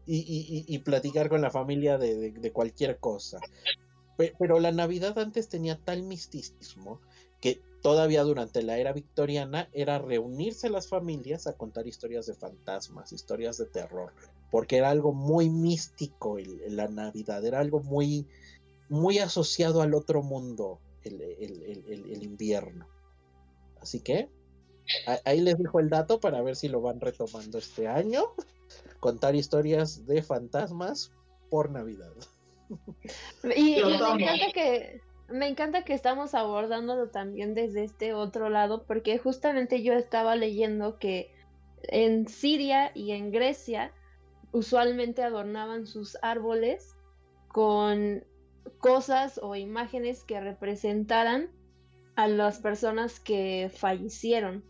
Y, platicar con la familia de, cualquier cosa. Pero la Navidad antes tenía tal misticismo que todavía durante la era victoriana era reunirse las familias a contar historias de fantasmas, historias de terror, porque era algo muy místico la Navidad, era algo muy, muy asociado al otro mundo, el, el invierno. Así que ahí les dejo el dato para ver si lo van retomando este año, contar historias de fantasmas por Navidad. Y, me encanta que me encanta que estamos abordándolo también desde este otro lado, porque justamente yo estaba leyendo que en Siria y en Grecia usualmente adornaban sus árboles con cosas o imágenes que representaran a las personas que fallecieron.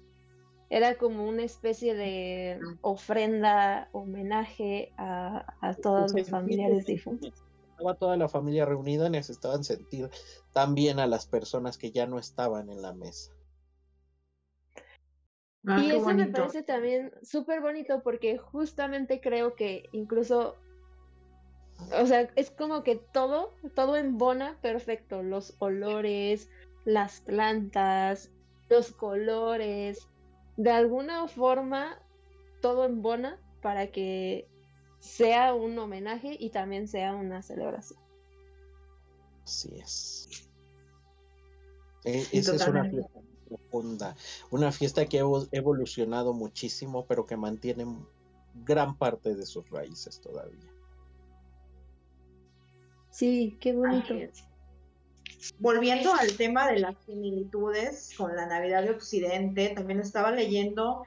Era como una especie de ofrenda, homenaje a, a todos los familiares difuntos. Estaba toda la familia reunida, necesitaban sentir también a las personas que ya no estaban en la mesa. Ah, y eso me parece también súper bonito porque justamente creo que incluso, o sea, es como que todo, todo embona perfecto, los olores, las plantas, los colores, de alguna forma todo embona para que sea un homenaje y también sea una celebración. Así es. E, esa es una profunda. Una fiesta que ha evolucionado muchísimo, pero que mantiene gran parte de sus raíces todavía. Sí, qué bonito. Volviendo al tema de las similitudes con la Navidad de Occidente, también estaba leyendo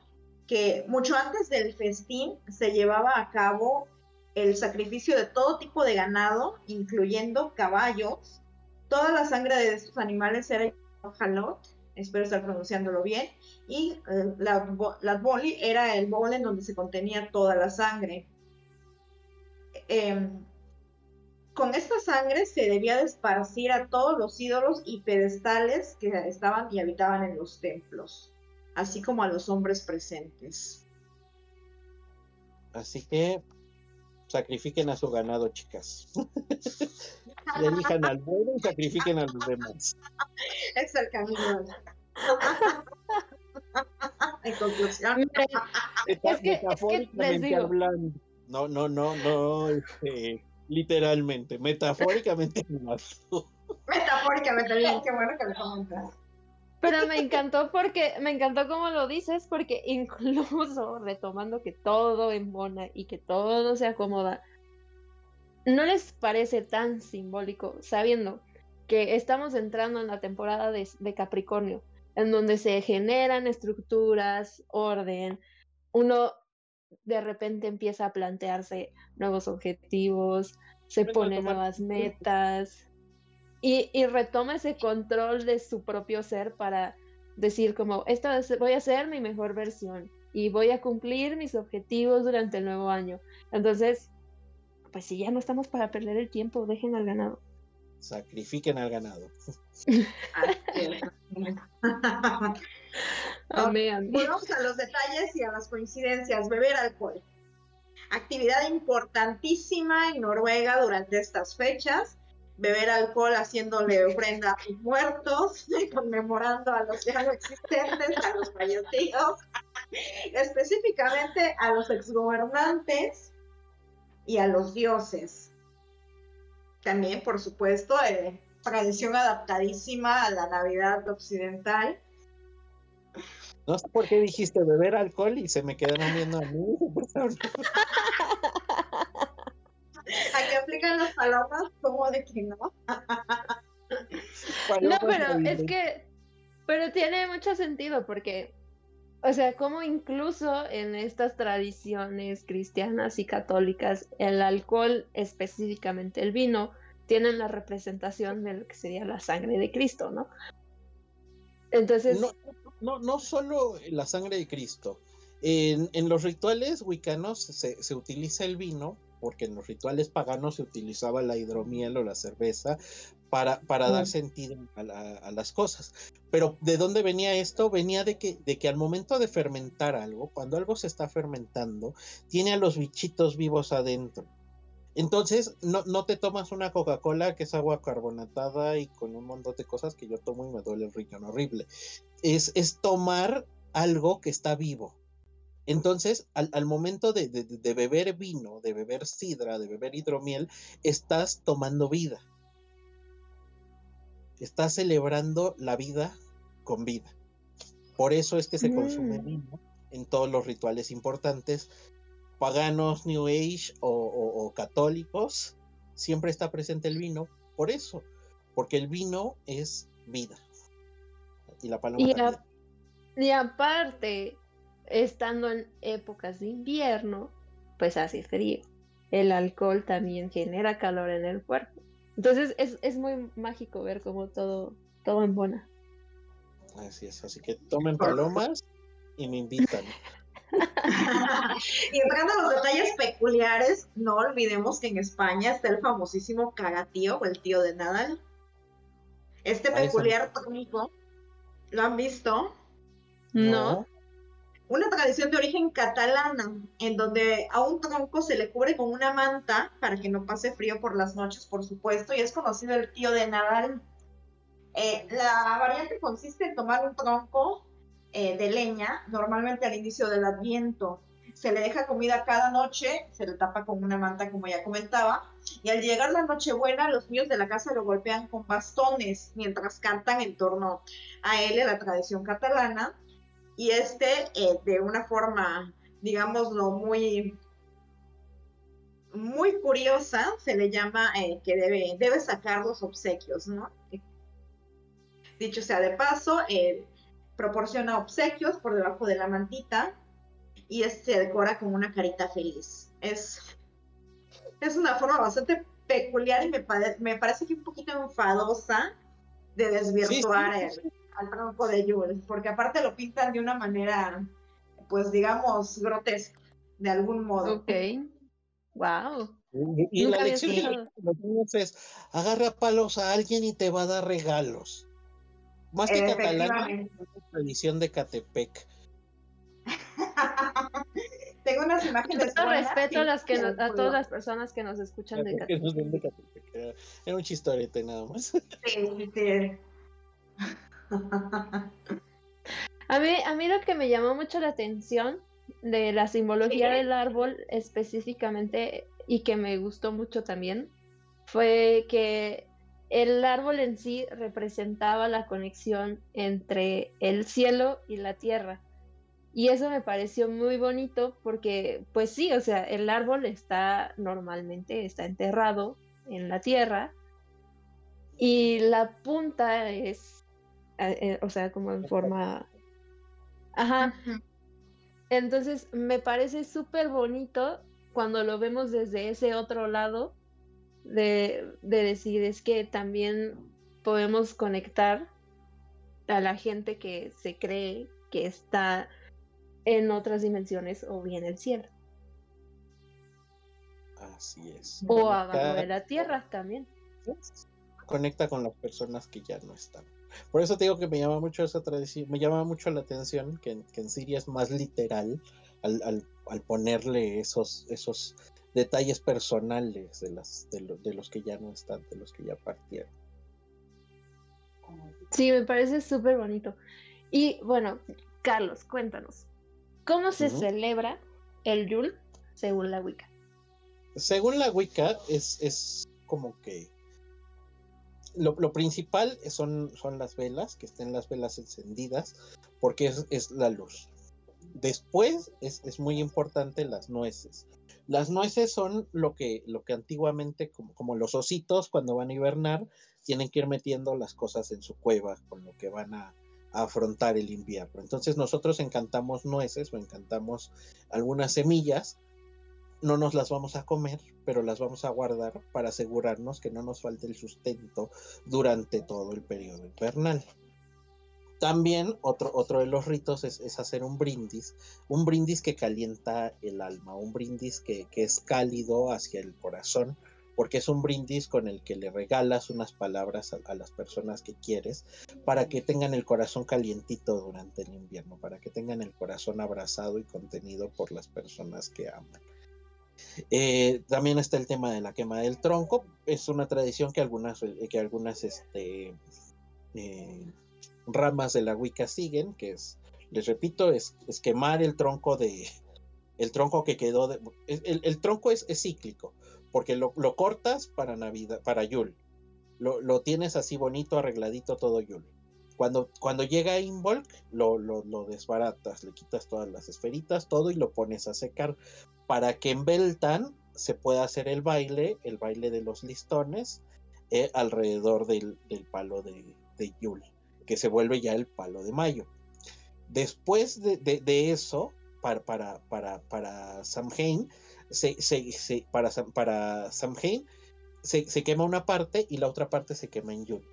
que mucho antes del festín se llevaba a cabo el sacrificio de todo tipo de ganado, incluyendo caballos. Toda la sangre de estos animales era jalot, espero estar pronunciándolo bien, y eh, la, la boli era el bol en donde se contenía toda la sangre. Em, con esta sangre se debía de esparcir a todos los ídolos y pedestales que estaban y habitaban en los templos, así como a los hombres presentes. Así que sacrifiquen a su ganado, chicas. y elijan al bueno y sacrifiquen a los demás. Es el camino. en conclusión. Es que, es que les digo. No, no, no, no, este, literalmente, metafóricamente Metafóricamente, bien, qué bueno que lo comentas. Pero me encantó porque, me encantó como lo dices, porque incluso retomando que todo embona y que todo se acomoda, ¿no les parece tan simbólico sabiendo que estamos entrando en la temporada de, de Capricornio, en donde se generan estructuras, orden, uno de repente empieza a plantearse nuevos objetivos, se pone nuevas metas y, y, retoma ese control de su propio ser para decir como, esta voy a ser mi mejor versión y voy a cumplir mis objetivos durante el nuevo año. Entonces, pues si ya no estamos para perder el tiempo, dejen al ganado. Sacrifiquen al ganado. Volvamos a los detalles y a las coincidencias. Beber alcohol. Actividad importantísima en Noruega durante estas fechas. Beber alcohol haciéndole ofrenda a sus muertos, conmemorando a los ya no existentes, a los fallecidos, específicamente a los exgobernantes y a los dioses. También, por supuesto, eh, tradición adaptadísima a la Navidad occidental no sé por qué dijiste beber alcohol y se me quedaron viendo a mí. Aquí aplican las palabras como de que no. no, pero es que, pero tiene mucho sentido porque, o sea, como incluso en estas tradiciones cristianas y católicas, el alcohol, específicamente el vino, tienen la representación de lo que sería la sangre de Cristo, ¿no? Entonces no, no solo la sangre de Cristo. En, en los rituales wicanos se, se, utiliza el vino, porque en los rituales paganos se utilizaba la hidromiel o la cerveza para, para dar sentido a, a, las cosas. Pero ¿de dónde venía esto? Venía de que, de que al momento de fermentar algo, cuando algo se está fermentando, tiene a los bichitos vivos adentro. Entonces, no, no, te tomas una Coca-Cola que es agua carbonatada y con un montón de cosas que yo tomo y me duele el riñón horrible es, es tomar algo que está vivo. Entonces, al, al momento de, de, de, beber vino, de beber sidra, de beber hidromiel, estás tomando vida. Estás celebrando la vida con vida. Por eso es que se mm. consume vino en todos los rituales importantes, paganos, New Age o, o, o católicos, siempre está presente el vino. Por eso, porque el vino es vida y la paloma. Y, y aparte, estando en épocas de invierno, pues hace frío. El alcohol también genera calor en el cuerpo. Entonces es, es muy mágico ver cómo todo, todo embona. Así es, así que tomen palomas y me invitan. y entrando a los detalles peculiares, no olvidemos que en España está el famosísimo cagatío o el tío de Nadal. Este peculiar tronco, ¿lo han visto? No. Una tradición de origen catalana, en donde a un tronco se le cubre con una manta para que no pase frío por las noches, por supuesto, y es conocido el tío de Nadal. Eh, la variante consiste en tomar un tronco eh, de leña, normalmente al inicio del adviento. Se le deja comida cada noche, se le tapa con una manta, como ya comentaba, y al llegar la Nochebuena, los niños de la casa lo golpean con bastones mientras cantan en torno a él, la tradición catalana, y este, eh, de una forma, digámoslo, muy muy curiosa, se le llama que debe, debe sacar los obsequios, ¿no? Dicho sea de paso, eh, proporciona obsequios por debajo de la mantita y se decora con una carita feliz. Es, es una forma bastante peculiar y me, me parece que un poquito enfadosa de desvirtuar al tronco de Yule, porque aparte lo pintan de una manera, pues digamos, grotesca, de algún modo. Ok. Wow. Y, la lección niños es, agarra palos a alguien y te va a dar regalos. Más que catalán, tradición de Catepec. Tengo unas imágenes. Todo respeto a, las que a todas las personas que nos escuchan de Catepec. Era un chistorete nada más. Sí, sí. A mí, a mí lo que me llamó mucho la atención de la simbología del árbol específicamente y que me gustó mucho también fue que el árbol en sí representaba la conexión entre el cielo y la tierra. Y eso me pareció muy bonito porque, pues sí, o sea, el árbol está normalmente, está enterrado en la tierra y la punta es, eh, eh, o sea, como en forma... Ajá. Entonces, me parece súper bonito cuando lo vemos desde ese otro lado de, decir es que también podemos conectar a la gente que se cree que está en otras dimensiones o bien el cielo. Así es. O abajo de la tierra también. Conecta con las personas que ya no están. Por eso te digo que me llama mucho esa tradición, me llama mucho la atención que, en Siria es más literal al, al, al ponerle esos, esos detalles personales de, las, de, los que ya no están, de los que ya partieron. Sí, me parece súper bonito. Y bueno, Carlos, cuéntanos, ¿cómo se celebra el Yule según la Wicca? Según la Wicca, es, es como que lo, principal son, son las velas, que estén las velas encendidas, porque es, es la luz. Después es, es, muy importante las nueces. Las nueces son lo que, lo que antiguamente, como, como, los ositos, cuando van a hibernar, tienen que ir metiendo las cosas en su cueva con lo que van a, afrontar el invierno. Entonces nosotros encantamos nueces o encantamos algunas semillas, no nos las vamos a comer, pero las vamos a guardar para asegurarnos que no nos falte el sustento durante todo el periodo invernal. También otro, otro de los ritos es, hacer un brindis, un brindis que calienta el alma, un brindis que, es cálido hacia el corazón, porque es un brindis con el que le regalas unas palabras a, las personas que quieres para que tengan el corazón calientito durante el invierno, para que tengan el corazón abrazado y contenido por las personas que aman. Eh, también está el tema de la quema del tronco, es una tradición que algunas, que algunas este, eh, ramas de la Wicca siguen, que es, les repito, es, quemar el tronco de, el tronco que quedó, de, el, tronco es, cíclico, porque lo, cortas para Navidad, para Yul, lo, tienes así bonito, arregladito todo Yul. Cuando, cuando llega Involk, lo, lo, lo, desbaratas, le quitas todas las esferitas, todo y lo pones a secar para que en Beltan se pueda hacer el baile, el baile de los listones, eh, alrededor del, palo de, de Yul que se vuelve ya el palo de mayo. Después de, eso, para, para, para, para Samhain, se, se, quema una parte y la otra parte se quema en Yule.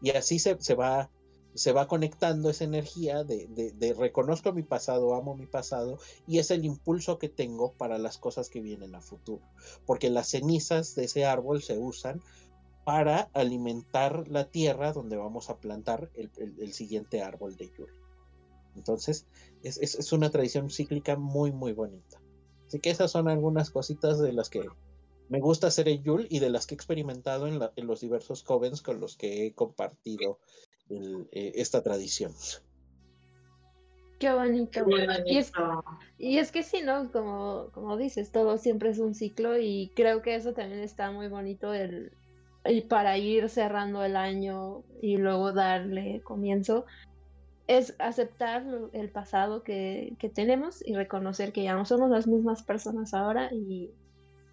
Y así se va se va conectando esa energía de, de, reconozco mi pasado, amo mi pasado y es el impulso que tengo para las cosas que vienen a futuro. Porque las cenizas de ese árbol se usan para alimentar la tierra donde vamos a plantar el, el, siguiente árbol de Yule. Entonces, es, es, una tradición cíclica muy, muy bonita. Así que esas son algunas cositas de las que me gusta hacer en Yule y de las que he experimentado en, en los diversos covens con los que he compartido eh, esta tradición. Qué bonito. Y, es, y, es, que sí, ¿no? Como, como dices, todo siempre es un ciclo y creo que eso también está muy bonito el, para ir cerrando el año y luego darle comienzo. Es aceptar el pasado que, que tenemos y reconocer que ya no somos las mismas personas ahora y,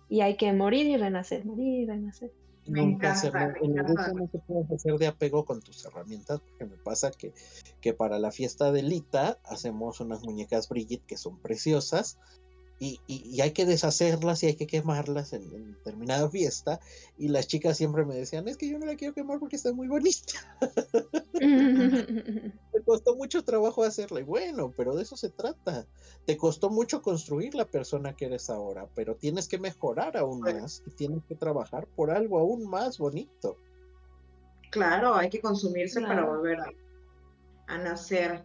y hay que morir y renacer, morir y renacer. Me encanta, en no te puedes hacer de apego con tus herramientas, porque me pasa que, que para la fiesta de Lita hacemos unas muñecas Brigitte que son preciosas, y, hay que deshacerlas y hay que quemarlas en, determinada fiesta. Y las chicas siempre me decían, es que yo no la quiero quemar porque está muy bonita. Costó mucho trabajo hacerla. Y bueno, pero de eso se trata. Te costó mucho construir la persona que eres ahora, pero tienes que mejorar aún más y tienes que trabajar por algo aún más bonito. Claro, hay que consumirse para volver a, a nacer.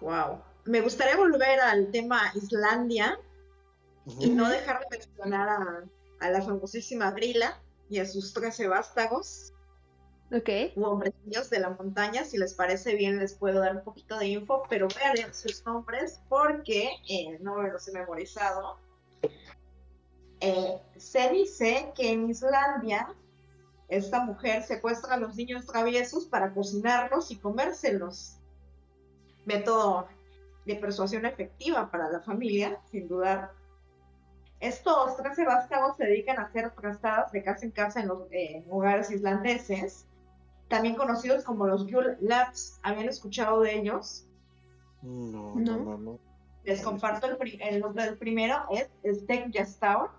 Wow. Me gustaría volver al tema Islandia, y no dejar de mencionar a, la famosísima Grilla y a sus trece vástagos. Ok. U hombrecillos de la montaña, si les parece bien les puedo dar un poquito de info, pero vean sus nombres porque eh, no me los he memorizado. Eh, se dice que en Islandia esta mujer secuestra a los niños traviesos para cocinarlos y comérselos. Método de persuasión efectiva para la familia, sin dudar. Estos 13 vástagos se dedican a hacer trastadas de casa en casa en los hogares islandeses, también conocidos como los Yule Lads. ¿Habían escuchado de ellos? No, no, no. Les comparto el, nombre del primero, es Stek Yastaur,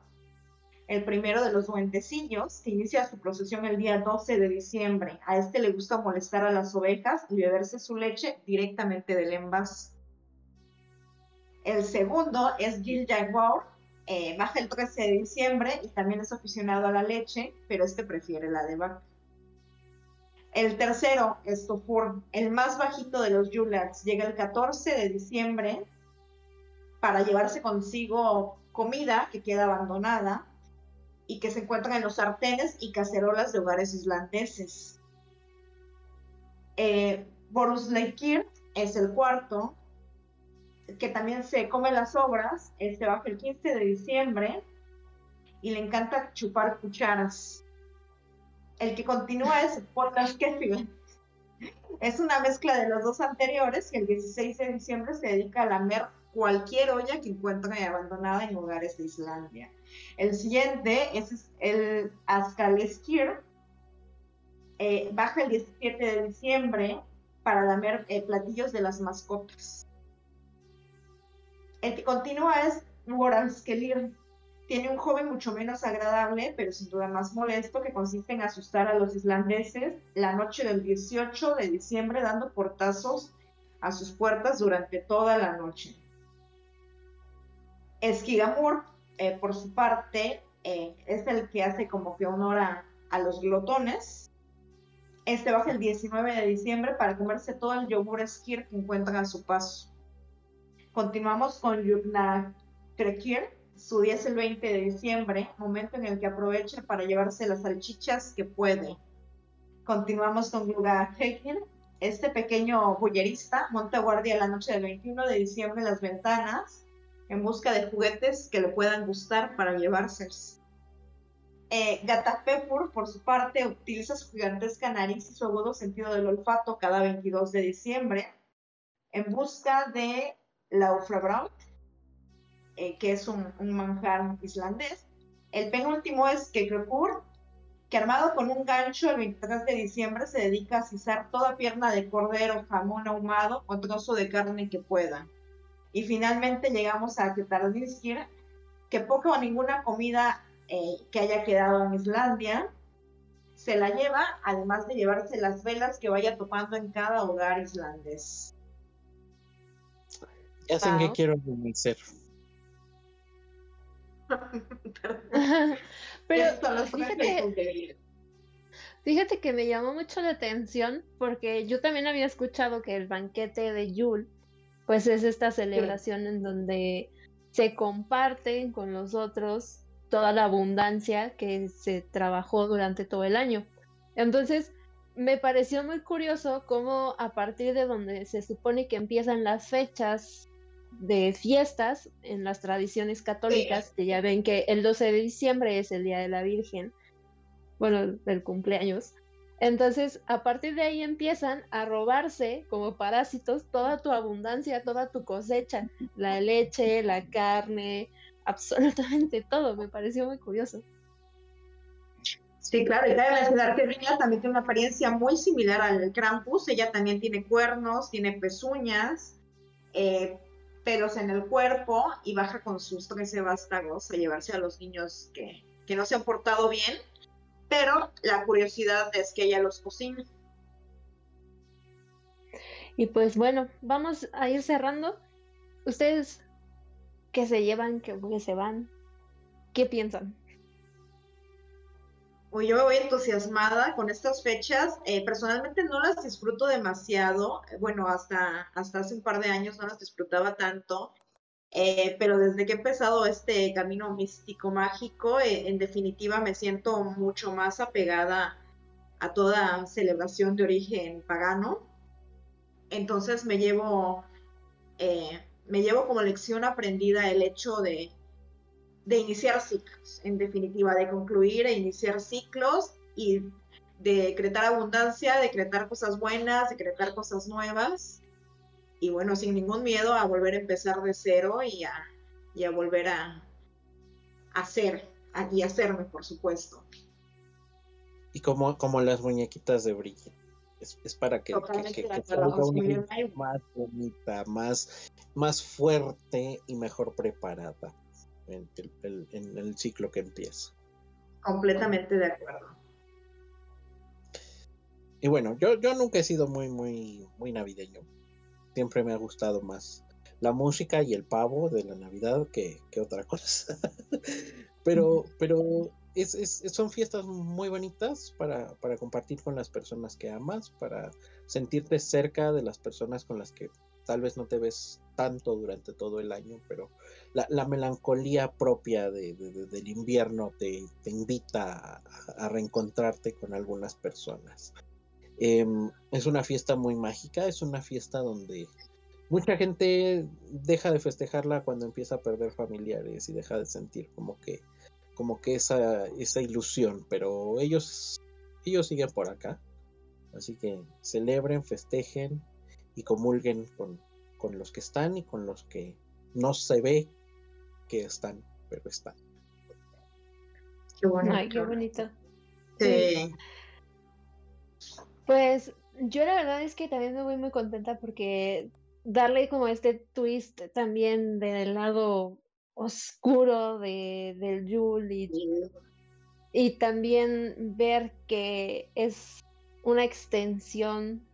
el primero de los duendecillos, que inicia su procesión el día 12 de diciembre. A este le gusta molestar a las ovejas y beberse su leche directamente del envase. El segundo es Gil Jaguar, eh, baja el 13 de diciembre y también es aficionado a la leche, pero este prefiere la de vaca. El tercero es Tofur, el más bajito de los Yulats. Llega el 14 de diciembre para llevarse consigo comida que queda abandonada y que se encuentra en los sartenes y cacerolas de hogares islandeses. Eh, Borus es el cuarto, que también se come las obras, este baja el 15 de diciembre y le encanta chupar cucharas. El que continúa es Keffield. Es una mezcla de los dos anteriores y el 16 de diciembre se dedica a lamer cualquier olla que encuentre abandonada en hogares de Islandia. El siguiente es el Askaleskir. Eh, baja el 17 de diciembre para lamer eh, platillos de las mascotas. El que continúa es Skelir. Tiene un joven mucho menos agradable, pero sin duda más molesto, que consiste en asustar a los islandeses la noche del 18 de diciembre, dando portazos a sus puertas durante toda la noche. Esquigamur, eh, por su parte, eh, es el que hace como que honor a, a los glotones. Este baja el 19 de diciembre para comerse todo el yogur esquir que encuentra a su paso. Continuamos con Yugna Krekir. Su día es el 20 de diciembre, momento en el que aprovecha para llevarse las salchichas que puede. Continuamos con Yuga Hekin. Este pequeño bullerista monta guardia la noche del 21 de diciembre en las ventanas en busca de juguetes que le puedan gustar para llevárselos. Eh, Gatapepur, por su parte, utiliza su gigantesca nariz y su agudo sentido del olfato cada 22 de diciembre en busca de Laufrabraut, eh, que es un, manjar islandés. El penúltimo es Kekrepur, que armado con un gancho el 23 de diciembre se dedica a cizar toda pierna de cordero, jamón ahumado o trozo de carne que pueda. y finalmente llegamos a Ketarnirskir, que poca o ninguna comida eh, que haya quedado en Islandia se la lleva, además de llevarse las velas que vaya topando en cada hogar islandés. Ya sé que quiero ser. Pero fíjate, fíjate que me llamó mucho la atención porque yo también había escuchado que el banquete de Yule pues es esta celebración en donde se comparten con los otros toda la abundancia que se trabajó durante todo el año. Entonces, me pareció muy curioso cómo a partir de donde se supone que empiezan las fechas de fiestas en las tradiciones católicas, que ya ven que el 12 de diciembre es el Día de la Virgen, bueno, del cumpleaños, entonces, a partir de ahí empiezan a robarse como parásitos toda tu abundancia, toda tu cosecha, la leche, la carne, absolutamente todo. Me pareció muy curioso. Sí, claro, y cabe mencionar que Rina también tiene una apariencia muy similar al Krampus. Ella también tiene cuernos, tiene pezuñas, eh, en el cuerpo y baja con sus 13 vástagos a llevarse a los niños que, que no se han portado bien pero la curiosidad es que ella los cocina. Y pues bueno, vamos a ir cerrando. ¿Ustedes qué se llevan, qué, se van? ¿Qué piensan? Pues yo me voy entusiasmada con estas fechas. Eh, personalmente no las disfruto demasiado. Bueno, hasta, hasta hace un par de años no las disfrutaba tanto. Eh, pero desde que he empezado este camino místico mágico, eh, en definitiva me siento mucho más apegada a toda celebración de origen pagano. Entonces me llevo, me llevo como lección aprendida el hecho de, de iniciar ciclos, en definitiva, de concluir e iniciar ciclos y decretar abundancia, decretar cosas buenas, decretar cosas nuevas y bueno, sin ningún miedo a volver a empezar de cero y a, y a volver a hacer y hacerme, por supuesto. Y como, como las muñequitas de Brigitte. Es, es para que, que, una más bonita, más, más fuerte y mejor preparada en el, en el ciclo que empieza. Completamente de acuerdo. Y bueno, yo, yo nunca he sido muy, muy, muy navideño siempre me ha gustado más la música y el pavo de la Navidad que, otra cosa. pero pero es, son fiestas muy bonitas para, compartir con las personas que amas, para sentirte cerca de las personas con las que tal vez no te ves tanto durante todo el año, pero la, melancolía propia del invierno te, invita a, reencontrarte con algunas personas. Em, es una fiesta muy mágica, es una fiesta donde mucha gente deja de festejarla cuando empieza a perder familiares y deja de sentir como que, como que esa, esa ilusión, pero ellos, ellos siguen por acá. Así que celebren, festejen y comulguen con, con los que están y con los que no se ve que están, pero están. Qué bonito. Ay, qué bonito. Sí. Pues yo la verdad es que también me voy muy contenta porque darle como este twist también del lado oscuro de, del Yule y, también ver que es una extensión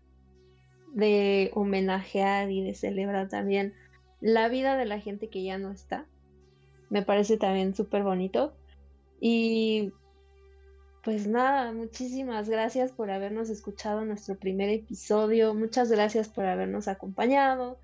de homenajear y de celebrar también la vida de la gente que ya no está. Me parece también súper bonito. Y pues nada, muchísimas gracias por habernos escuchado en nuestro primer episodio. Muchas gracias por habernos acompañado.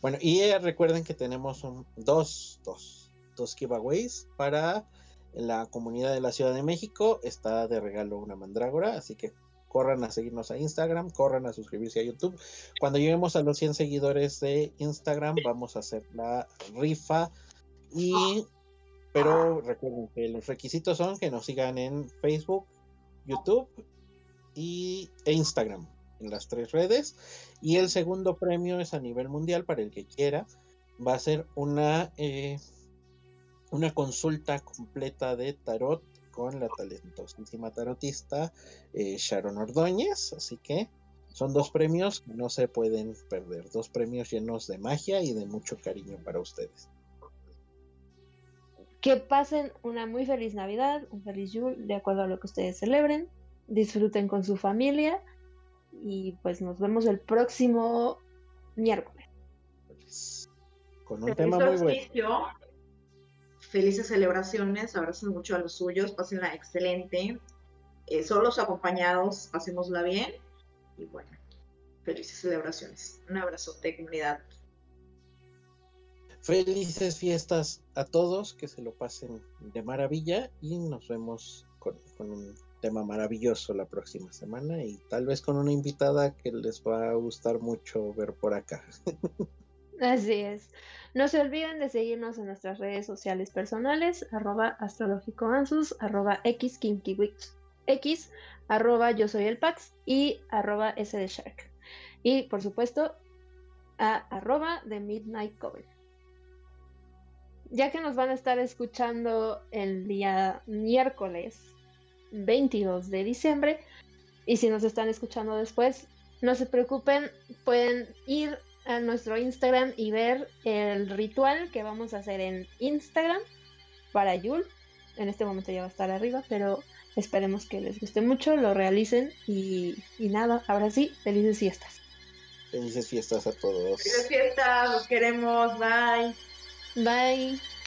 Bueno, y eh, recuerden que tenemos dos, dos, dos giveaways para la comunidad de la Ciudad de México. Está de regalo una mandrágora, así que corran a seguirnos a Instagram, corran a suscribirse a YouTube. Cuando lleguemos a los 100 seguidores de Instagram, vamos a hacer la rifa y pero recuerden que los requisitos son que nos sigan en Facebook, YouTube y, e Instagram, en las tres redes. Y el segundo premio es a nivel mundial para el que quiera. Va a ser una, eh, una consulta completa de tarot con la talentosísima tarotista eh, Sharon Ordóñez. Así que Son dos premios que no se pueden perder, dos premios llenos de magia y de mucho cariño para ustedes. Que pasen una muy feliz Navidad, un feliz Yule, de acuerdo a lo que ustedes celebren. Disfruten con su familia y pues nos vemos el próximo miércoles. Con un tema muy bueno. Felices celebraciones, abracen mucho a los suyos, pásenla excelente. Eh, solos acompañados, pasémosla bien. Y bueno, felices celebraciones. Un abrazote, comunidad. Felices fiestas a todos, que se lo pasen de maravilla y nos vemos con, un tema maravilloso la próxima semana y tal vez con una invitada que les va a gustar mucho ver por acá. Así es. No se olviden de seguirnos en nuestras redes sociales personales, arroba astrológicoansus, arroba xkinkiwix, x, arroba yo soy el Pax y arroba shark. Y por supuesto, a arroba de Midnight Coven ya que nos van a estar escuchando el día miércoles 22 de diciembre, y si nos están escuchando después, no se preocupen, pueden ir a nuestro Instagram y ver el ritual que vamos a hacer en Instagram para Yul. En este momento ya va a estar arriba, pero esperemos que les guste mucho, lo realicen y, y nada, ahora sí, felices fiestas. Felices fiestas a todos. Felices fiestas, los queremos, bye. Bye.